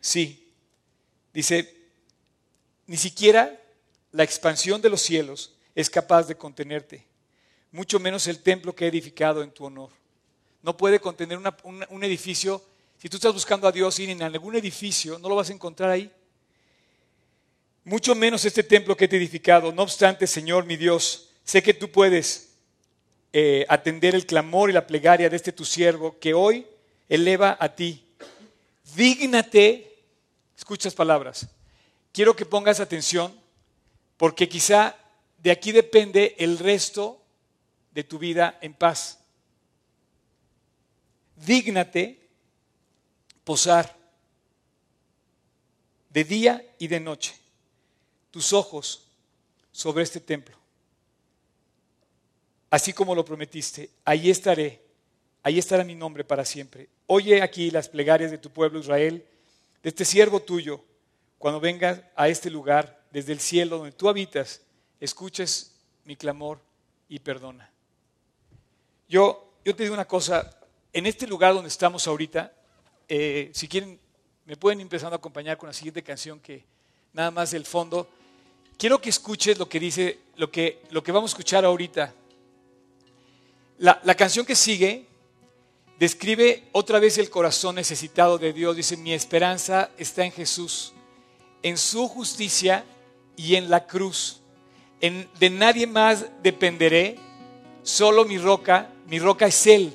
Sí. Dice, ni siquiera la expansión de los cielos es capaz de contenerte, mucho menos el templo que he edificado en tu honor. No puede contener un edificio. Si tú estás buscando a Dios ir en algún edificio, no lo vas a encontrar ahí. Mucho menos este templo que he edificado. No obstante, Señor mi Dios, sé que tú puedes eh, atender el clamor y la plegaria de este tu siervo que hoy eleva a ti. Dígnate, escuchas palabras, quiero que pongas atención porque quizá de aquí depende el resto de tu vida en paz. Dígnate posar de día y de noche tus ojos sobre este templo así como lo prometiste, ahí estaré, ahí estará mi nombre para siempre. Oye aquí las plegarias de tu pueblo Israel, de este siervo tuyo, cuando vengas a este lugar, desde el cielo donde tú habitas, escuches mi clamor y perdona. Yo, yo te digo una cosa, en este lugar donde estamos ahorita, eh, si quieren, me pueden empezar a acompañar con la siguiente canción que nada más del fondo. quiero que escuches lo que dice, lo que, lo que vamos a escuchar ahorita. La, canción que sigue describe otra vez el corazón necesitado de Dios. Dice, mi esperanza está en Jesús, en su justicia y en la cruz. De nadie más dependeré, solo mi roca, mi roca es Él.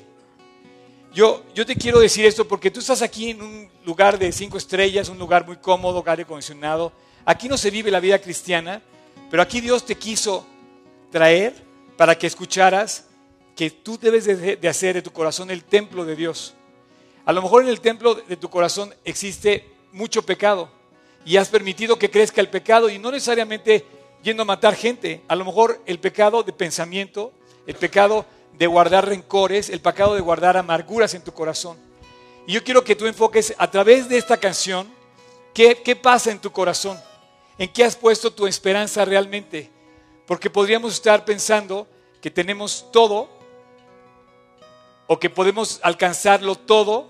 Yo, yo te quiero decir esto porque tú estás aquí en un lugar de cinco estrellas, un lugar muy cómodo, aire acondicionado. Aquí no se vive la vida cristiana, pero aquí Dios te quiso traer para que escucharas que tú debes de, hacer de tu corazón el templo de Dios. A lo mejor en el templo de tu corazón existe mucho pecado y has permitido que crezca el pecado y no necesariamente yendo a matar gente, a lo mejor el pecado de pensamiento, el pecado de guardar rencores, el pecado de guardar amarguras en tu corazón. Y yo quiero que tú enfoques a través de esta canción qué, qué pasa en tu corazón, en qué has puesto tu esperanza realmente. Porque podríamos estar pensando que tenemos todo o que podemos alcanzarlo todo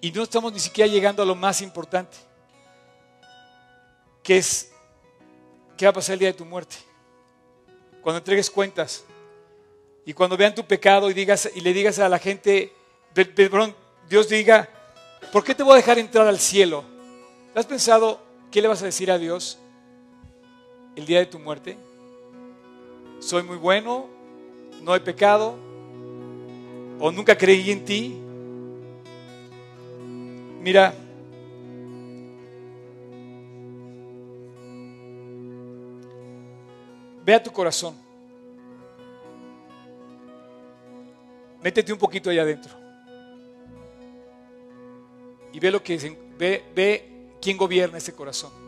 y no estamos ni siquiera llegando a lo más importante, que es qué va a pasar el día de tu muerte. Cuando entregues cuentas, y cuando vean tu pecado y, digas, y le digas a la gente, perdón, Dios diga, ¿por qué te voy a dejar entrar al cielo? ¿Has pensado qué le vas a decir a Dios el día de tu muerte? ¿Soy muy bueno? ¿No he pecado? ¿O nunca creí en ti? Mira, ve a tu corazón. Métete un poquito allá adentro. Y ve lo que ve, ve quién gobierna ese corazón.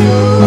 Es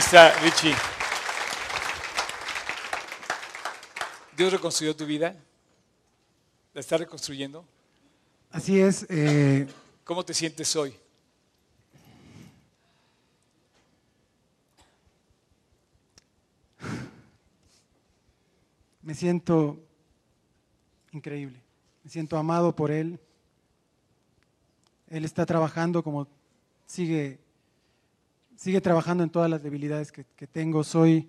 Richie. ¿Dios reconstruyó tu vida? ¿La está reconstruyendo? Así es. Eh, ¿Cómo te sientes hoy? Me siento increíble. Me siento amado por Él. Él está trabajando como sigue, sigue trabajando en todas las debilidades que, que tengo. Soy,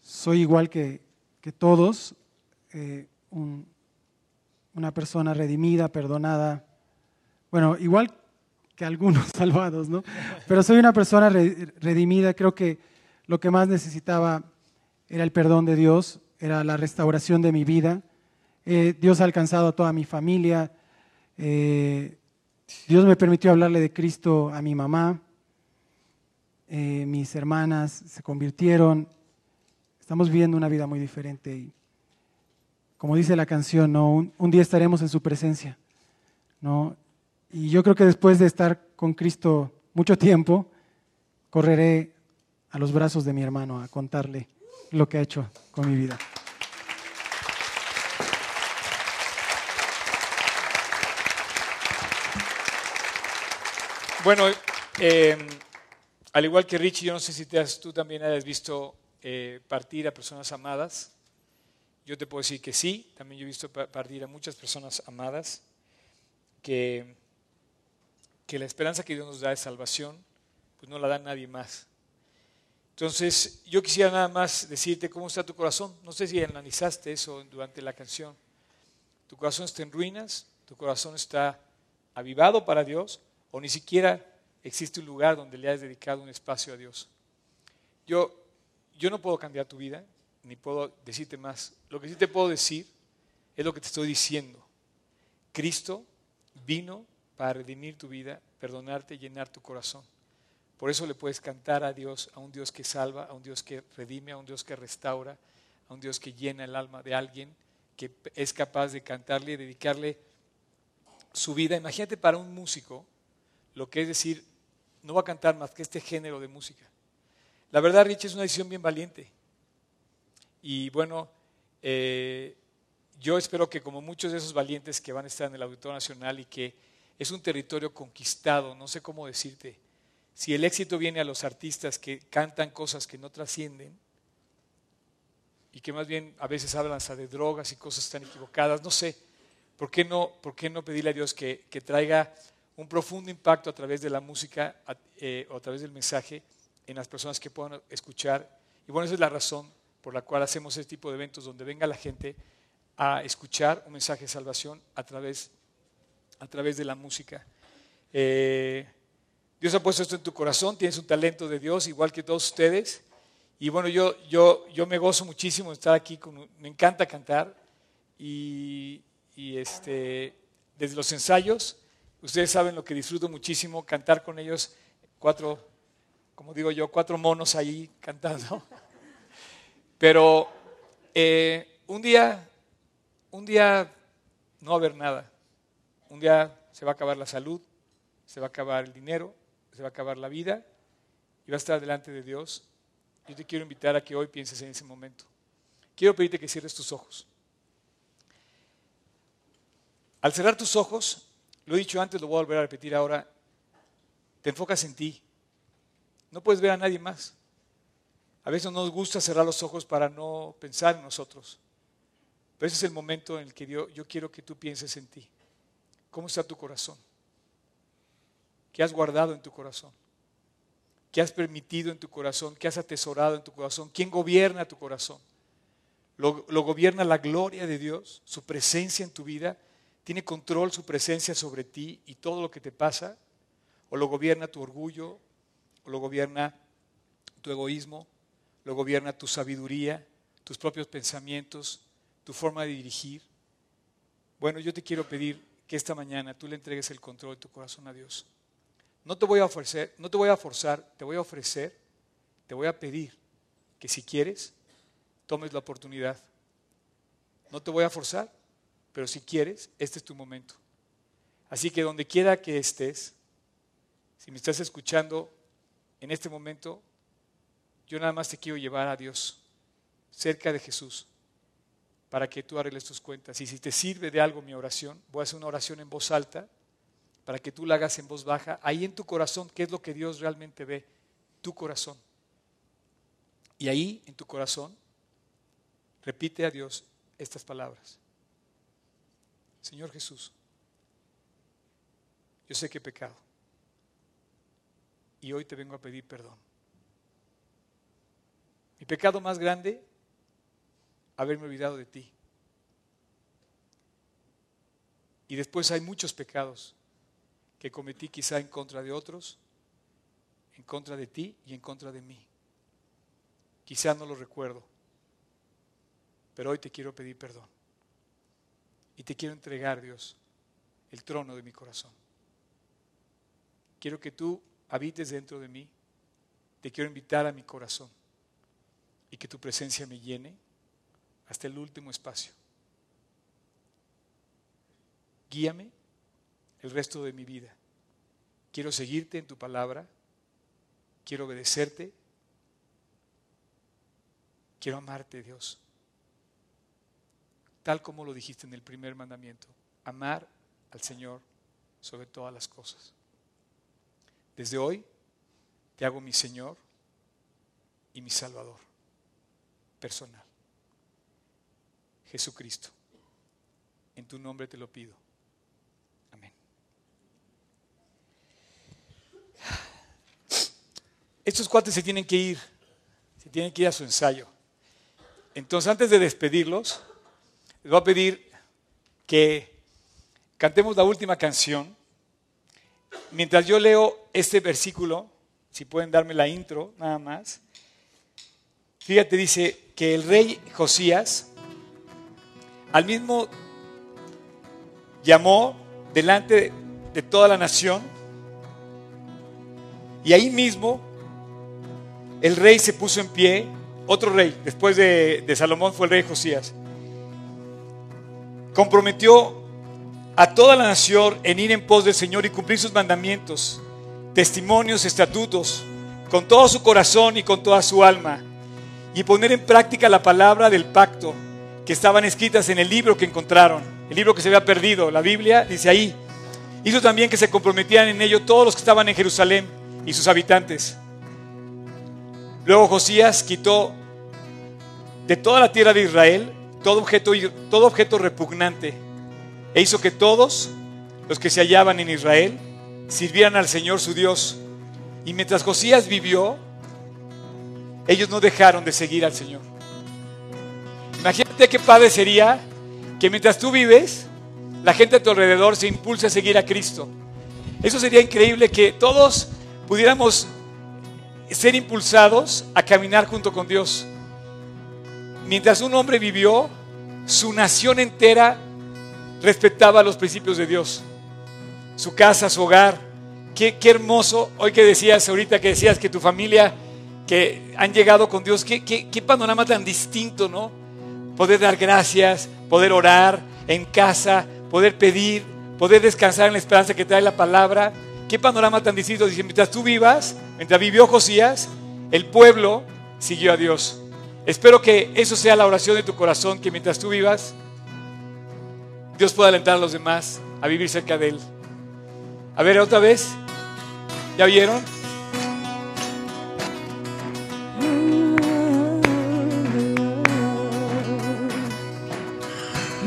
soy igual que, que todos, eh, un, una persona redimida, perdonada. Bueno, igual que algunos <laughs> salvados, ¿no? Pero soy una persona redimida. Creo que lo que más necesitaba era el perdón de Dios, era la restauración de mi vida. Eh, Dios ha alcanzado a toda mi familia. Eh, Dios me permitió hablarle de Cristo a mi mamá. Eh, mis hermanas se convirtieron. Estamos viviendo una vida muy diferente. Y como dice la canción, ¿no? un, día estaremos en su presencia. ¿no? Y yo creo que después de estar con Cristo mucho tiempo, correré a los brazos de mi hermano a contarle lo que ha hecho con mi vida. Bueno, em, al igual que Richie, yo no sé si has, tú también hayas visto eh, partir a personas amadas. Yo te puedo decir que sí, también yo he visto partir a muchas personas amadas, que, que la esperanza que Dios nos da de salvación, pues no la da nadie más. Entonces, yo quisiera nada más decirte cómo está tu corazón. No sé si analizaste eso durante la canción. Tu corazón está en ruinas, tu corazón está avivado para Dios, o ni siquiera existe un lugar donde le hayas dedicado un espacio a Dios. Yo, yo no puedo cambiar tu vida, ni puedo decirte más. Lo que sí te puedo decir es lo que te estoy diciendo. Cristo vino para redimir tu vida, perdonarte y llenar tu corazón. Por eso le puedes cantar a Dios, a un Dios que salva, a un Dios que redime, a un Dios que restaura, a un Dios que llena el alma de alguien, que es capaz de cantarle y dedicarle su vida. Imagínate para un músico lo que es decir, no va a cantar más que este género de música. La verdad, Rich, es una decisión bien valiente. Y bueno, eh, yo espero que como muchos de esos valientes que van a estar en el Auditorio Nacional y que es un territorio conquistado, no sé cómo decirte, si el éxito viene a los artistas que cantan cosas que no trascienden y que más bien a veces hablan hasta de drogas y cosas tan equivocadas, no sé, ¿por qué no, por qué no pedirle a Dios que, que traiga un profundo impacto a través de la música eh, o a través del mensaje en las personas que puedan escuchar. Y bueno, esa es la razón por la cual hacemos este tipo de eventos donde venga la gente a escuchar un mensaje de salvación a través, a través de la música. Eh, Dios ha puesto esto en tu corazón, tienes un talento de Dios igual que todos ustedes. Y bueno, yo, yo, yo me gozo muchísimo de estar aquí, me encanta cantar y, y este, desde los ensayos Ustedes saben lo que disfruto muchísimo, cantar con ellos, cuatro, como digo yo, cuatro monos ahí cantando. <laughs> Pero eh, un día, un día no va a haber nada. Un día se va a acabar la salud, se va a acabar el dinero, se va a acabar la vida y va a estar delante de Dios. Yo te quiero invitar a que hoy pienses en ese momento. Quiero pedirte que cierres tus ojos. Al cerrar tus ojos, lo he dicho antes, lo voy a volver a repetir ahora. Te enfocas en ti. No puedes ver a nadie más. A veces nos gusta cerrar los ojos para no pensar en nosotros. Pero ese es el momento en el que yo, yo quiero que tú pienses en ti. ¿Cómo está tu corazón? ¿Qué has guardado en tu corazón? ¿Qué has permitido en tu corazón? ¿Qué has atesorado en tu corazón? ¿Quién gobierna tu corazón? ¿Lo, lo gobierna la gloria de Dios, su presencia en tu vida? ¿Tiene control su presencia sobre ti y todo lo que te pasa? ¿O lo gobierna tu orgullo? ¿O lo gobierna tu egoísmo? ¿Lo gobierna tu sabiduría, tus propios pensamientos, tu forma de dirigir? Bueno, yo te quiero pedir que esta mañana tú le entregues el control de tu corazón a Dios. No te voy a no te voy a forzar, te voy a ofrecer, te voy a pedir que si quieres, tomes la oportunidad. No te voy a forzar, pero si quieres, este es tu momento. Así que donde quiera que estés, si me estás escuchando en este momento, yo nada más te quiero llevar a Dios, cerca de Jesús, para que tú arregles tus cuentas. Y si te sirve de algo mi oración, voy a hacer una oración en voz alta, para que tú la hagas en voz baja, ahí en tu corazón, ¿qué es lo que Dios realmente ve? Tu corazón. Y ahí, en tu corazón, repite a Dios estas palabras. Señor Jesús, yo sé que he pecado y hoy te vengo a pedir perdón. Mi pecado más grande, haberme olvidado de ti. Y después hay muchos pecados que cometí quizá en contra de otros, en contra de ti y en contra de mí. Quizá no lo recuerdo, pero hoy te quiero pedir perdón. Y te quiero entregar, Dios, el trono de mi corazón. Quiero que tú habites dentro de mí. Te quiero invitar a mi corazón y que tu presencia me llene hasta el último espacio. Guíame el resto de mi vida. Quiero seguirte en tu palabra. Quiero obedecerte. Quiero amarte, Dios. Tal como lo dijiste en el primer mandamiento. Amar al Señor sobre todas las cosas. Desde hoy te hago mi Señor y mi Salvador personal. Jesucristo. En tu nombre te lo pido. Amén. Estos cuates se tienen que ir, se tienen que ir a su ensayo. Entonces, antes de despedirlos, les voy a pedir que cantemos la última canción. Mientras yo leo este versículo, si pueden darme la intro nada más, fíjate, dice que el rey Josías al mismo llamó delante de toda la nación y ahí mismo el rey se puso en pie, otro rey, después de, de Salomón fue el rey Josías, comprometió a toda la nación en ir en pos del Señor y cumplir sus mandamientos, testimonios, estatutos, con todo su corazón y con toda su alma, y poner en práctica la palabra del pacto que estaban escritas en el libro que encontraron, el libro que se había perdido, la Biblia, dice ahí. Hizo también que se comprometieran en ello todos los que estaban en Jerusalén y sus habitantes. Luego Josías quitó de toda la tierra de Israel todo objeto, todo objeto repugnante e hizo que todos los que se hallaban en Israel sirvieran al Señor su Dios. Y mientras Josías vivió, ellos no dejaron de seguir al Señor. Imagínate qué padre sería que mientras tú vives, la gente a tu alrededor se impulse a seguir a Cristo. Eso sería increíble que todos pudiéramos ser impulsados a caminar junto con Dios. Mientras un hombre vivió, su nación entera respetaba los principios de Dios. Su casa, su hogar. Qué, hermoso. Hoy que decías, ahorita que decías que tu familia, que han llegado con Dios, qué, qué panorama tan distinto, ¿no? Poder dar gracias, poder orar en casa, poder pedir, poder descansar en la esperanza que trae la palabra. Qué panorama tan distinto. Dice, mientras tú vivas, mientras vivió Josías, el pueblo siguió a Dios. Espero que eso sea la oración de tu corazón, que mientras tú vivas, Dios pueda alentar a los demás a vivir cerca de Él. A ver, otra vez. ¿Ya vieron?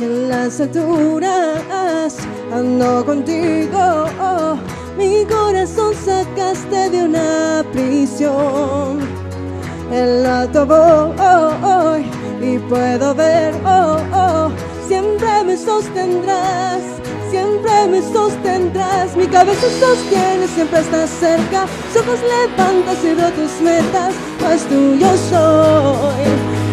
En las alturas ando contigo, oh, mi corazón sacaste de una prisión. El alto voy y puedo ver, oh, oh Siempre me sostendrás, siempre me sostendrás. Mi cabeza sostiene, siempre estás cerca. Ojos levantas y veo tus metas. Pues tuyo soy,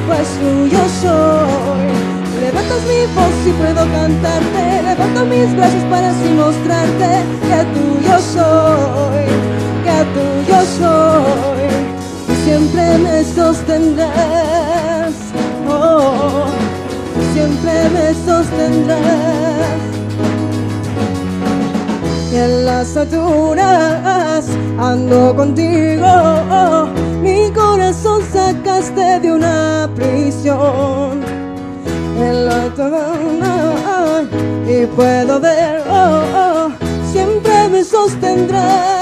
pues tuyo soy. Levantas mi voz y puedo cantarte. Levanto mis brazos para así mostrarte que tuyo soy, que tuyo soy. Siempre me sostendrás. Oh siempre me sostendrás. Y en las alturas ando contigo. Mi corazón sacaste de una prisión. En la y puedo ver, oh, oh, siempre me sostendrás,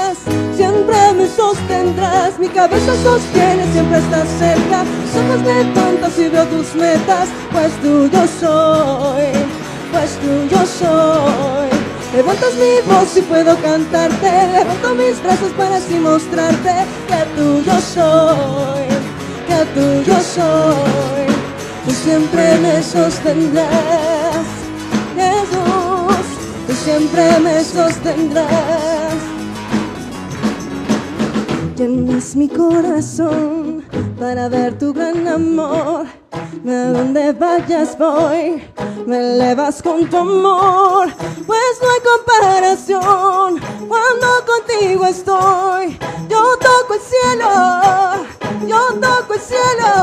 siempre me sostendrás. Mi cabeza sostiene, siempre estás cerca. Somos levantas y veo tus metas, pues tuyo soy, pues tuyo soy. Levantas mi voz y puedo cantarte, levanto mis brazos para así mostrarte que tuyo soy, que tuyo soy. Tú siempre me sostendrás, Jesús, tú siempre me sostendrás. Llenas mi corazón para ver tu gran amor. A donde vayas voy, me elevas con tu amor, pues no hay comparación. Cuando contigo estoy, yo toco el cielo, yo toco el cielo.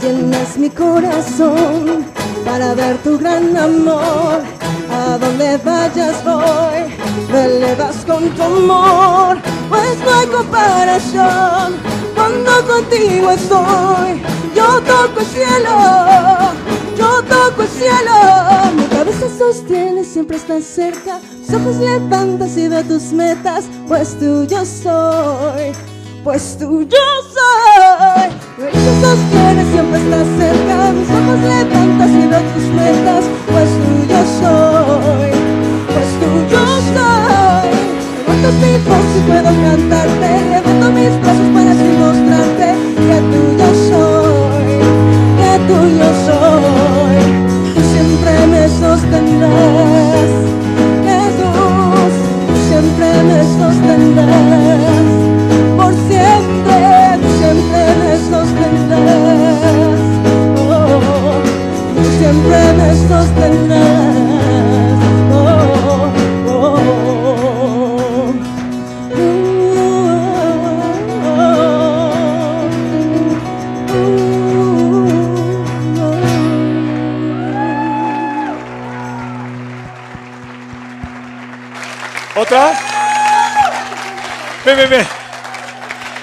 Llenas mi corazón para ver tu gran amor. A donde vayas voy, me elevas con tu amor, pues no hay comparación. Cuando contigo estoy, yo toco el cielo, yo toco el cielo. Mi cabeza sostiene, siempre estás cerca. Mis ojos levantas y veo tus metas, pues tú yo soy, pues tú yo soy. Mi cabeza sostiene, siempre estás cerca. Mis ojos levantas y veo tus metas, pues tú yo soy, yo soy. Levantas mi voz y puedo cantarte, levanto mis brazos para así mostrarte que tú yo soy, que tú yo soy. Tú siempre me sostendrás, Jesús, tú siempre me sostendrás. Por siempre, tú siempre me sostendrás. Oh, tú siempre me sostendrás.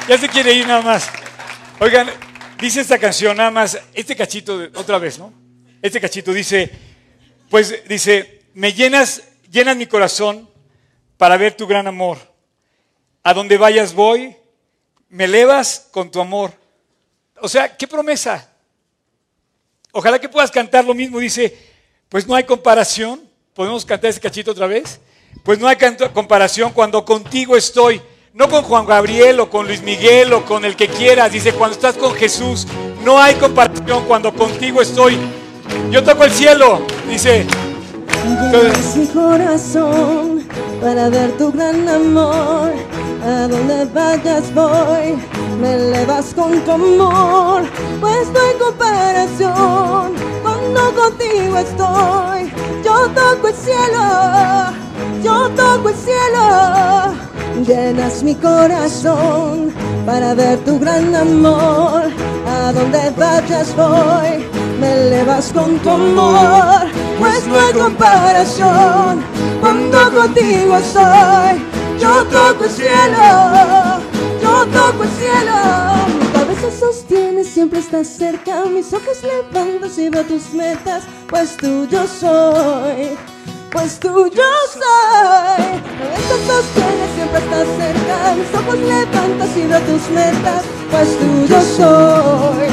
Ya se quiere ir nada más. Oigan, dice esta canción nada más, este cachito, otra vez, ¿no? Este cachito dice, pues dice, me llenas, llenas mi corazón para ver tu gran amor. A donde vayas voy, me elevas con tu amor. O sea, qué promesa. Ojalá que puedas cantar lo mismo. Dice, pues no hay comparación. ¿Podemos cantar ese cachito otra vez? Pues no hay comparación cuando contigo estoy. No con Juan Gabriel o con Luis Miguel o con el que quieras. Dice, cuando estás con Jesús, no hay comparación cuando contigo estoy. Yo toco el cielo. Dice, Llenas mi corazón para ver tu gran amor. A donde vayas voy, me elevas con tu amor. Pues no hay comparación cuando contigo estoy. Yo toco el cielo, yo toco el cielo. Llenas mi corazón para ver tu gran amor. A donde vayas voy, me elevas con tu amor. Pues no hay comparación cuando contigo estoy. Yo toco el cielo, yo toco el cielo. Mi cabeza sostiene, siempre estás cerca. Mis ojos levantas y veo tus metas. Pues tú yo soy, pues tú yo soy. Cabeza sostiene, siempre estás cerca. Mis ojos levantas y veo tus metas. Pues tú yo soy,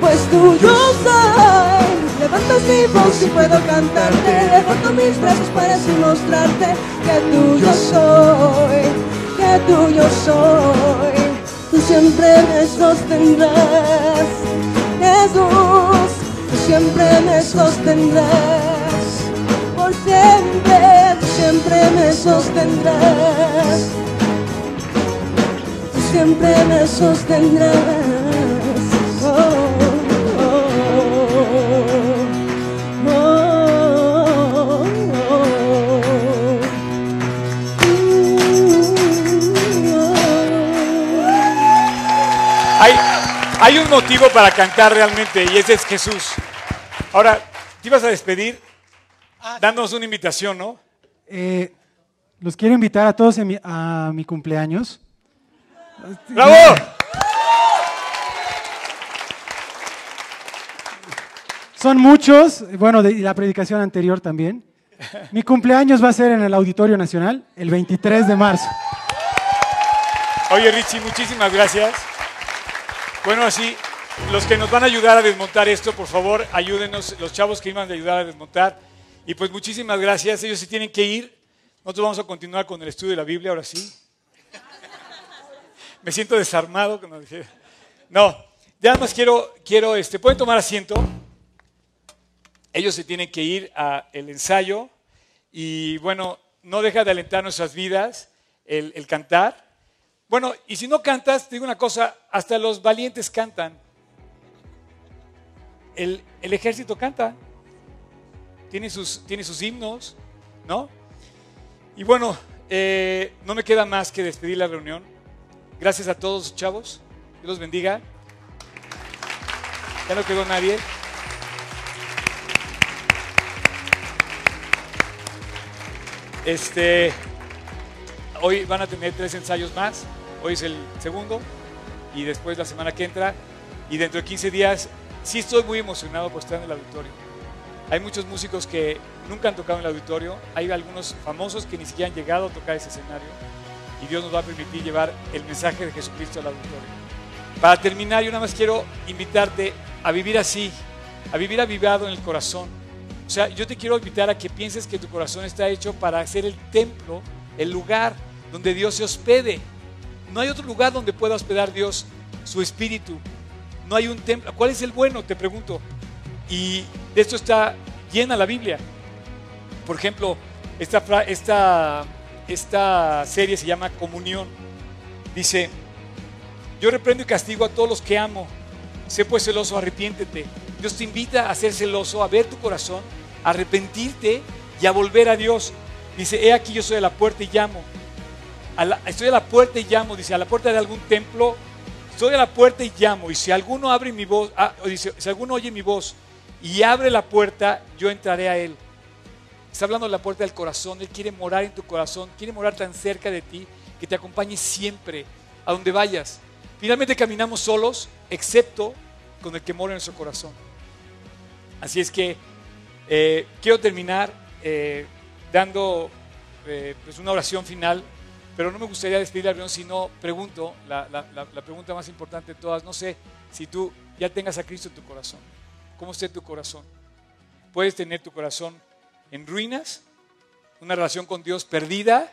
pues tú yo soy. Levantas mi voz y puedo cantarte. Levanto mis brazos para así mostrarte que tuyo soy, que tuyo soy. Tú siempre me sostendrás, Jesús. Tú siempre me sostendrás. Por siempre, siempre me sostendrás. Tú siempre me sostendrás. Oh, oh, oh. hay, hay un motivo para cantar realmente y ese es Jesús. Ahora, te ibas a despedir dándonos una invitación, ¿no? Eh, los quiero invitar a todos en mi- a mi cumpleaños. ¡Bravo! Son muchos, bueno, de la predicación anterior también. Mi cumpleaños va a ser en el Auditorio Nacional el 23 de marzo. Oye, Richie, muchísimas gracias. Bueno, así, los que nos van a ayudar a desmontar esto, por favor, ayúdenos, los chavos que iban a ayudar a desmontar. Y pues muchísimas gracias. Ellos se tienen que ir. Nosotros vamos a continuar con el estudio de la Biblia, ahora sí. Me siento desarmado. No, ya más quiero, quiero, este, ¿pueden tomar asiento? Ellos se tienen que ir al ensayo y bueno, no deja de alentar nuestras vidas el, el cantar. Bueno, y si no cantas, te digo una cosa, hasta los valientes cantan. El, el ejército canta, tiene sus, tiene sus himnos, ¿no? Y bueno, eh, no me queda más que despedir la reunión. Gracias a todos, chavos. Dios los bendiga. Ya no quedó nadie. Este, hoy van a tener tres ensayos más. Hoy es el segundo y después la semana que entra. Y dentro de 15 días, sí estoy muy emocionado por estar en el auditorio. Hay muchos músicos que nunca han tocado en el auditorio. Hay algunos famosos que ni siquiera han llegado a tocar ese escenario. Y Dios nos va a permitir llevar el mensaje de Jesucristo al auditorio. Para terminar, yo nada más quiero invitarte a vivir así, a vivir avivado en el corazón. O sea, yo te quiero invitar a que pienses que tu corazón está hecho para ser el templo, el lugar donde Dios se hospede. No hay otro lugar donde pueda hospedar Dios su espíritu. No hay un templo. ¿Cuál es el bueno? Te pregunto. Y de esto está llena la Biblia. Por ejemplo, esta, esta, esta serie se llama Comunión. Dice, yo reprendo y castigo a todos los que amo. Sé pues celoso, arrepiéntete. Dios te invita a ser celoso, a ver tu corazón, a arrepentirte y a volver a Dios. Dice, he aquí yo soy a la puerta y llamo. estoy a la puerta y llamo, dice, a la puerta de algún templo. Estoy a la puerta y llamo. Y si alguno abre mi voz, ah, si alguno oye mi voz y abre la puerta, yo entraré a él. Está hablando de la puerta del corazón. Él quiere morar en tu corazón, quiere morar tan cerca de ti que te acompañe siempre a donde vayas. Finalmente caminamos solos, excepto con el que mora en nuestro corazón. Así es que eh, quiero terminar eh, dando eh, pues una oración final, pero no me gustaría despedir la reunión si no pregunto, la, la pregunta más importante de todas, no sé si tú ya tengas a Cristo en tu corazón. ¿Cómo esté tu corazón? Puedes tener tu corazón en ruinas, una relación con Dios perdida,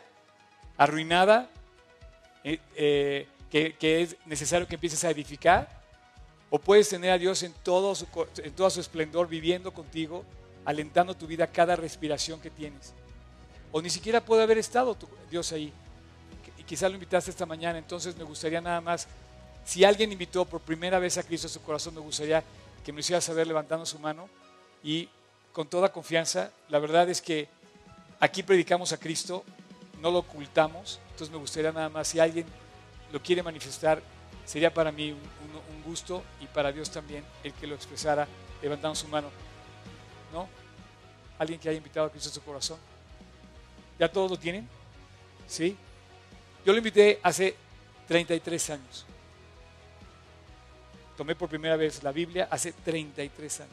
arruinada, que, es necesario que empieces a edificar, o puedes tener a Dios en todo, su, en todo su esplendor viviendo contigo, alentando tu vida cada respiración que tienes. O ni siquiera puede haber estado Dios ahí. Y quizá lo invitaste esta mañana, entonces me gustaría nada más, si alguien invitó por primera vez a Cristo a su corazón, me gustaría que me hiciera saber levantando su mano y con toda confianza, la verdad es que aquí predicamos a Cristo, no lo ocultamos, entonces me gustaría nada más, si alguien lo quiere manifestar, sería para mí un, gusto y para Dios también el que lo expresara levantando su mano. ¿No? ¿Alguien que haya invitado a Cristo a su corazón? ¿Ya todos lo tienen? ¿Sí? Yo lo invité hace 33 años. Tomé por primera vez la Biblia hace 33 años.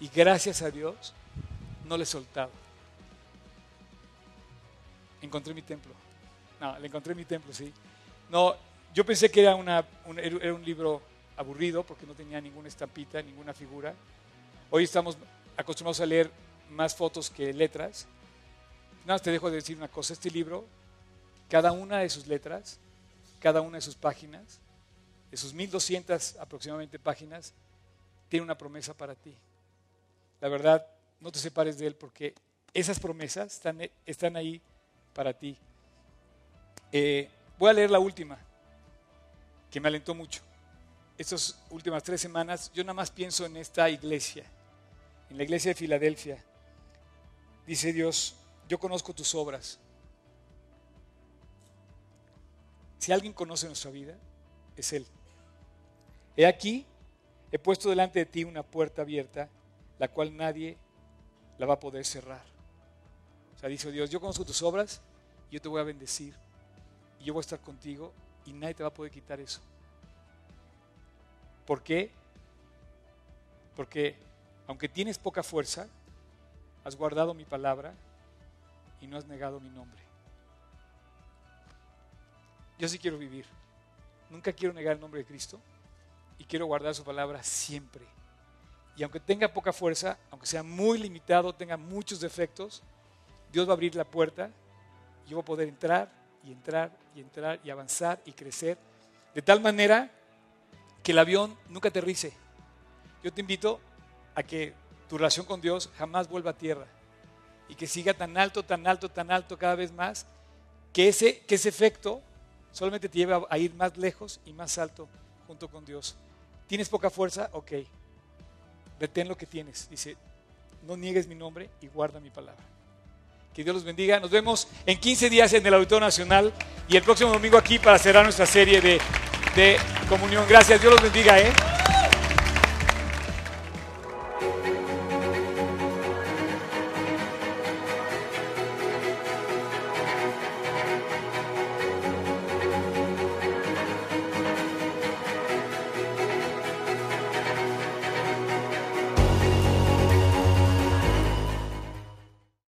Y gracias a Dios no le he soltado. Encontré mi templo. No, le encontré mi templo, sí. No, yo pensé que era, una, un, era un libro aburrido porque no tenía ninguna estampita, ninguna figura. Hoy estamos acostumbrados a leer más fotos que letras. Nada más te dejo de decir una cosa, este libro, cada una de sus letras, cada una de sus páginas, de sus 1200 aproximadamente páginas, tiene una promesa para ti. La verdad, no te separes de él porque esas promesas están, están ahí para ti. Eh, Voy a leer la última, que me alentó mucho. Estas últimas tres semanas, yo nada más pienso en esta iglesia, en la iglesia de Filadelfia. Dice Dios, yo conozco tus obras. Si alguien conoce nuestra vida, es Él. He aquí, he puesto delante de ti una puerta abierta, la cual nadie la va a poder cerrar. O sea, dice Dios, yo conozco tus obras, yo te voy a bendecir y yo voy a estar contigo y nadie te va a poder quitar eso. ¿Por qué? Porque aunque tienes poca fuerza, has guardado mi palabra y no has negado mi nombre. Yo sí quiero vivir. Nunca quiero negar el nombre de Cristo y quiero guardar su palabra siempre. Y aunque tenga poca fuerza, aunque sea muy limitado, tenga muchos defectos, Dios va a abrir la puerta y yo voy a poder entrar y entrar y entrar y avanzar y crecer de tal manera que el avión nunca aterrice. Yo te invito a que tu relación con Dios jamás vuelva a tierra y que siga tan alto, tan alto, tan alto cada vez más, que ese, que ese efecto solamente te lleve a ir más lejos y más alto junto con Dios. ¿Tienes poca fuerza? Ok. Retén lo que tienes. Dice, no niegues mi nombre y guarda mi palabra. Que Dios los bendiga. Nos vemos en 15 días en el Auditorio Nacional y el próximo domingo aquí para cerrar nuestra serie de, de comunión. Gracias. Dios los bendiga. ¿eh?